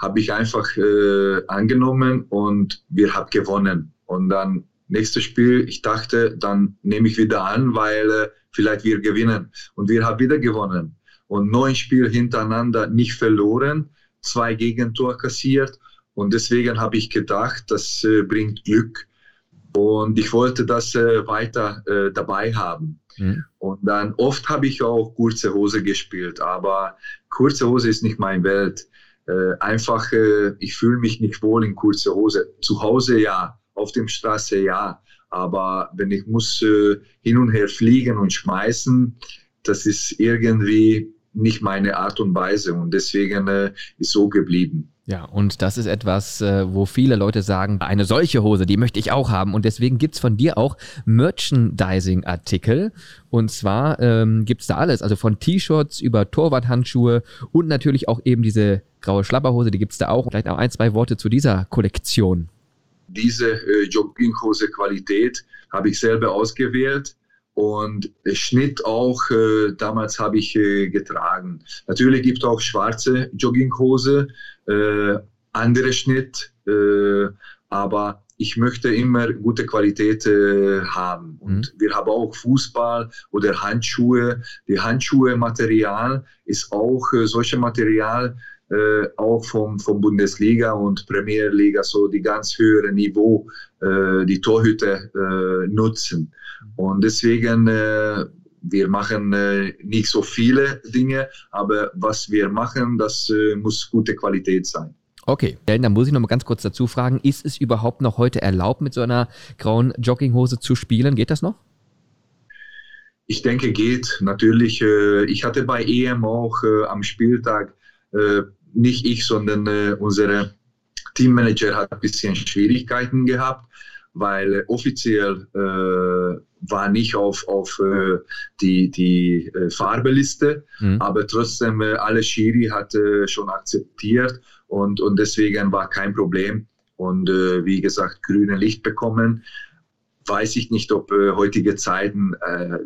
habe ich einfach äh, angenommen und wir haben gewonnen. Und dann nächstes Spiel, ich dachte, dann nehme ich wieder an, weil äh, vielleicht wir gewinnen. Und wir haben wieder gewonnen. Und neun Spiele hintereinander nicht verloren, zwei Gegentor kassiert und deswegen habe ich gedacht, das äh, bringt Glück. Und ich wollte das äh, weiter äh, dabei haben. Mhm. Und dann oft habe ich auch kurze Hose gespielt, aber kurze Hose ist nicht mein Welt. Äh, einfach, äh, ich fühle mich nicht wohl in kurze Hose. Zu Hause ja, auf dem Straße ja, aber wenn ich muss äh, hin und her fliegen und schmeißen, das ist irgendwie nicht meine Art und Weise und deswegen ist so geblieben. Ja, und das ist etwas, äh, wo viele Leute sagen, eine solche Hose, die möchte ich auch haben. Und deswegen gibt es von dir auch Merchandising-Artikel. Und zwar ähm, gibt es da alles, also von T-Shirts über Torwarthandschuhe und natürlich auch eben diese graue Schlapperhose, die gibt es da auch. Vielleicht auch ein, zwei Worte zu dieser Kollektion. Diese äh, Jogginghose-Qualität habe ich selber ausgewählt und Schnitt auch, äh, damals habe ich äh, getragen. Natürlich gibt es auch schwarze Jogginghose, äh, andere Schnitt, äh, aber ich möchte immer gute Qualität äh, haben. Und mhm. wir haben auch Fußball oder Handschuhe. Die Handschuhe-Material ist auch äh, solche Material, äh, auch vom, vom Bundesliga und Premierliga, so die ganz höhere Niveau, äh, die Torhüter äh, nutzen. Und deswegen, äh, wir machen äh, nicht so viele Dinge, aber was wir machen, das äh, muss gute Qualität sein. Okay, dann muss ich noch mal ganz kurz dazu fragen, ist es überhaupt noch heute erlaubt, mit so einer grauen Jogginghose zu spielen? Geht das noch? Ich denke, geht. Natürlich, ich hatte bei EM auch am Spieltag nicht ich, sondern äh, unsere Teammanager hat ein bisschen Schwierigkeiten gehabt, weil offiziell äh, war nicht auf, auf äh, die, die äh, Farbeliste, mhm. aber trotzdem äh, alle Schiri hat äh, schon akzeptiert und, und deswegen war kein Problem. Und äh, wie gesagt, grüne Licht bekommen. Weiß ich nicht, ob äh, heutige Zeiten äh,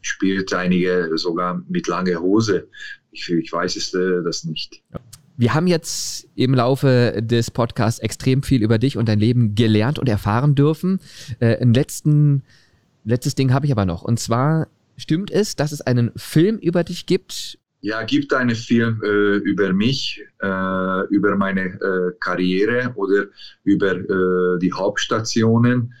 spielt einige sogar mit langer Hose. Ich, ich weiß es äh, das nicht. Ja. Wir haben jetzt im Laufe des Podcasts extrem viel über dich und dein Leben gelernt und erfahren dürfen. Äh, ein letzten, letztes Ding habe ich aber noch. Und zwar stimmt es, dass es einen Film über dich gibt? Ja, gibt einen Film äh, über mich, äh, über meine äh, Karriere oder über äh, die Hauptstationen.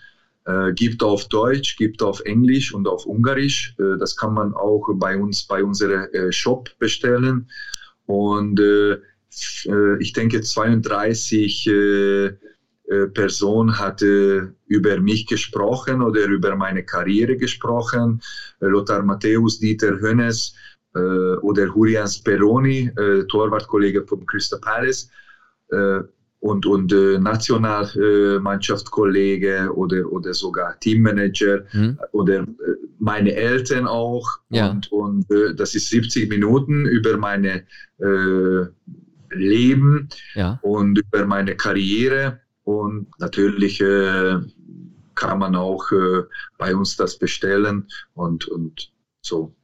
Äh, gibt auf Deutsch, gibt auf Englisch und auf Ungarisch. Äh, das kann man auch bei uns bei unserem Shop bestellen. Und äh, ich denke, 32 äh, äh, Person hatte über mich gesprochen oder über meine Karriere gesprochen. Lothar Matthäus, Dieter Hönes äh, oder Julian Speroni, äh, Torwartkollege vom Crystal Palace äh, und, und äh, Nationalmannschaftskollege oder, oder sogar Teammanager mhm. oder meine Eltern auch. Ja. Und, und das ist 70 Minuten über meine Leben ja. und über meine Karriere. Und natürlich äh, kann man auch äh, bei uns das bestellen und, und so.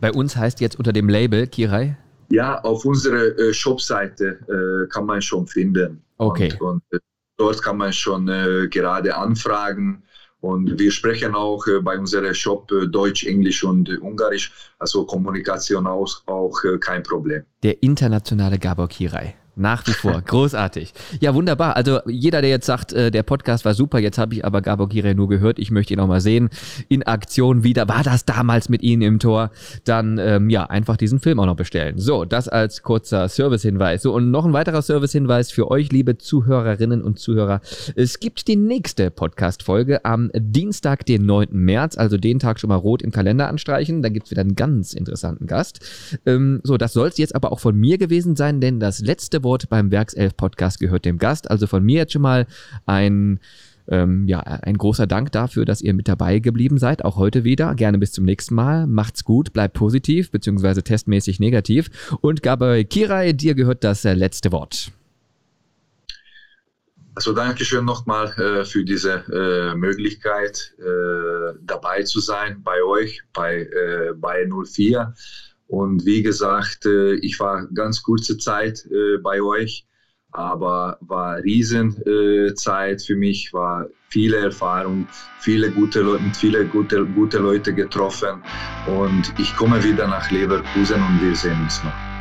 Bei uns heißt jetzt unter dem Label Kirai? Ja, auf unserer äh, Shopseite äh, kann man schon finden. Okay. Und, und äh, dort kann man schon äh, gerade anfragen und wir sprechen auch äh, bei unserem Shop äh, Deutsch, Englisch und äh, Ungarisch. Also Kommunikation auch, auch kein Problem. Der internationale Gabor Kirai. Nach wie vor. Großartig. Ja, wunderbar. Also jeder, der jetzt sagt, äh, der Podcast war super, jetzt habe ich aber Gabor Gire nur gehört, ich möchte ihn auch mal sehen, in Aktion wieder, war das damals mit Ihnen im Tor, dann ähm, ja, einfach diesen Film auch noch bestellen. So, das als kurzer Servicehinweis. So, und noch ein weiterer Servicehinweis für euch, liebe Zuhörerinnen und Zuhörer. Es gibt die nächste Podcast-Folge am Dienstag, den 9. März, also den Tag schon mal rot im Kalender anstreichen. Da gibt's wieder einen ganz interessanten Gast. Ähm, so, das soll es jetzt aber auch von mir gewesen sein, denn das letzte Wort beim Werkself-Podcast gehört dem Gast. Also von mir jetzt schon mal ein ähm, ja, ein großer Dank dafür, dass ihr mit dabei geblieben seid, auch heute wieder. Gerne bis zum nächsten Mal. Macht's gut, bleibt positiv, beziehungsweise testmäßig negativ. Und Gabriel Kirai, dir gehört das äh, letzte Wort. Also Dankeschön nochmal äh, für diese äh, Möglichkeit, äh, dabei zu sein bei euch, bei, äh, bei 04. Und wie gesagt, äh, ich war ganz kurze Zeit äh, bei euch, aber war Riesenzeit für mich, war viele Erfahrung, viele gute Leute, viele gute, gute Leute getroffen und ich komme wieder nach Leverkusen und wir sehen uns noch.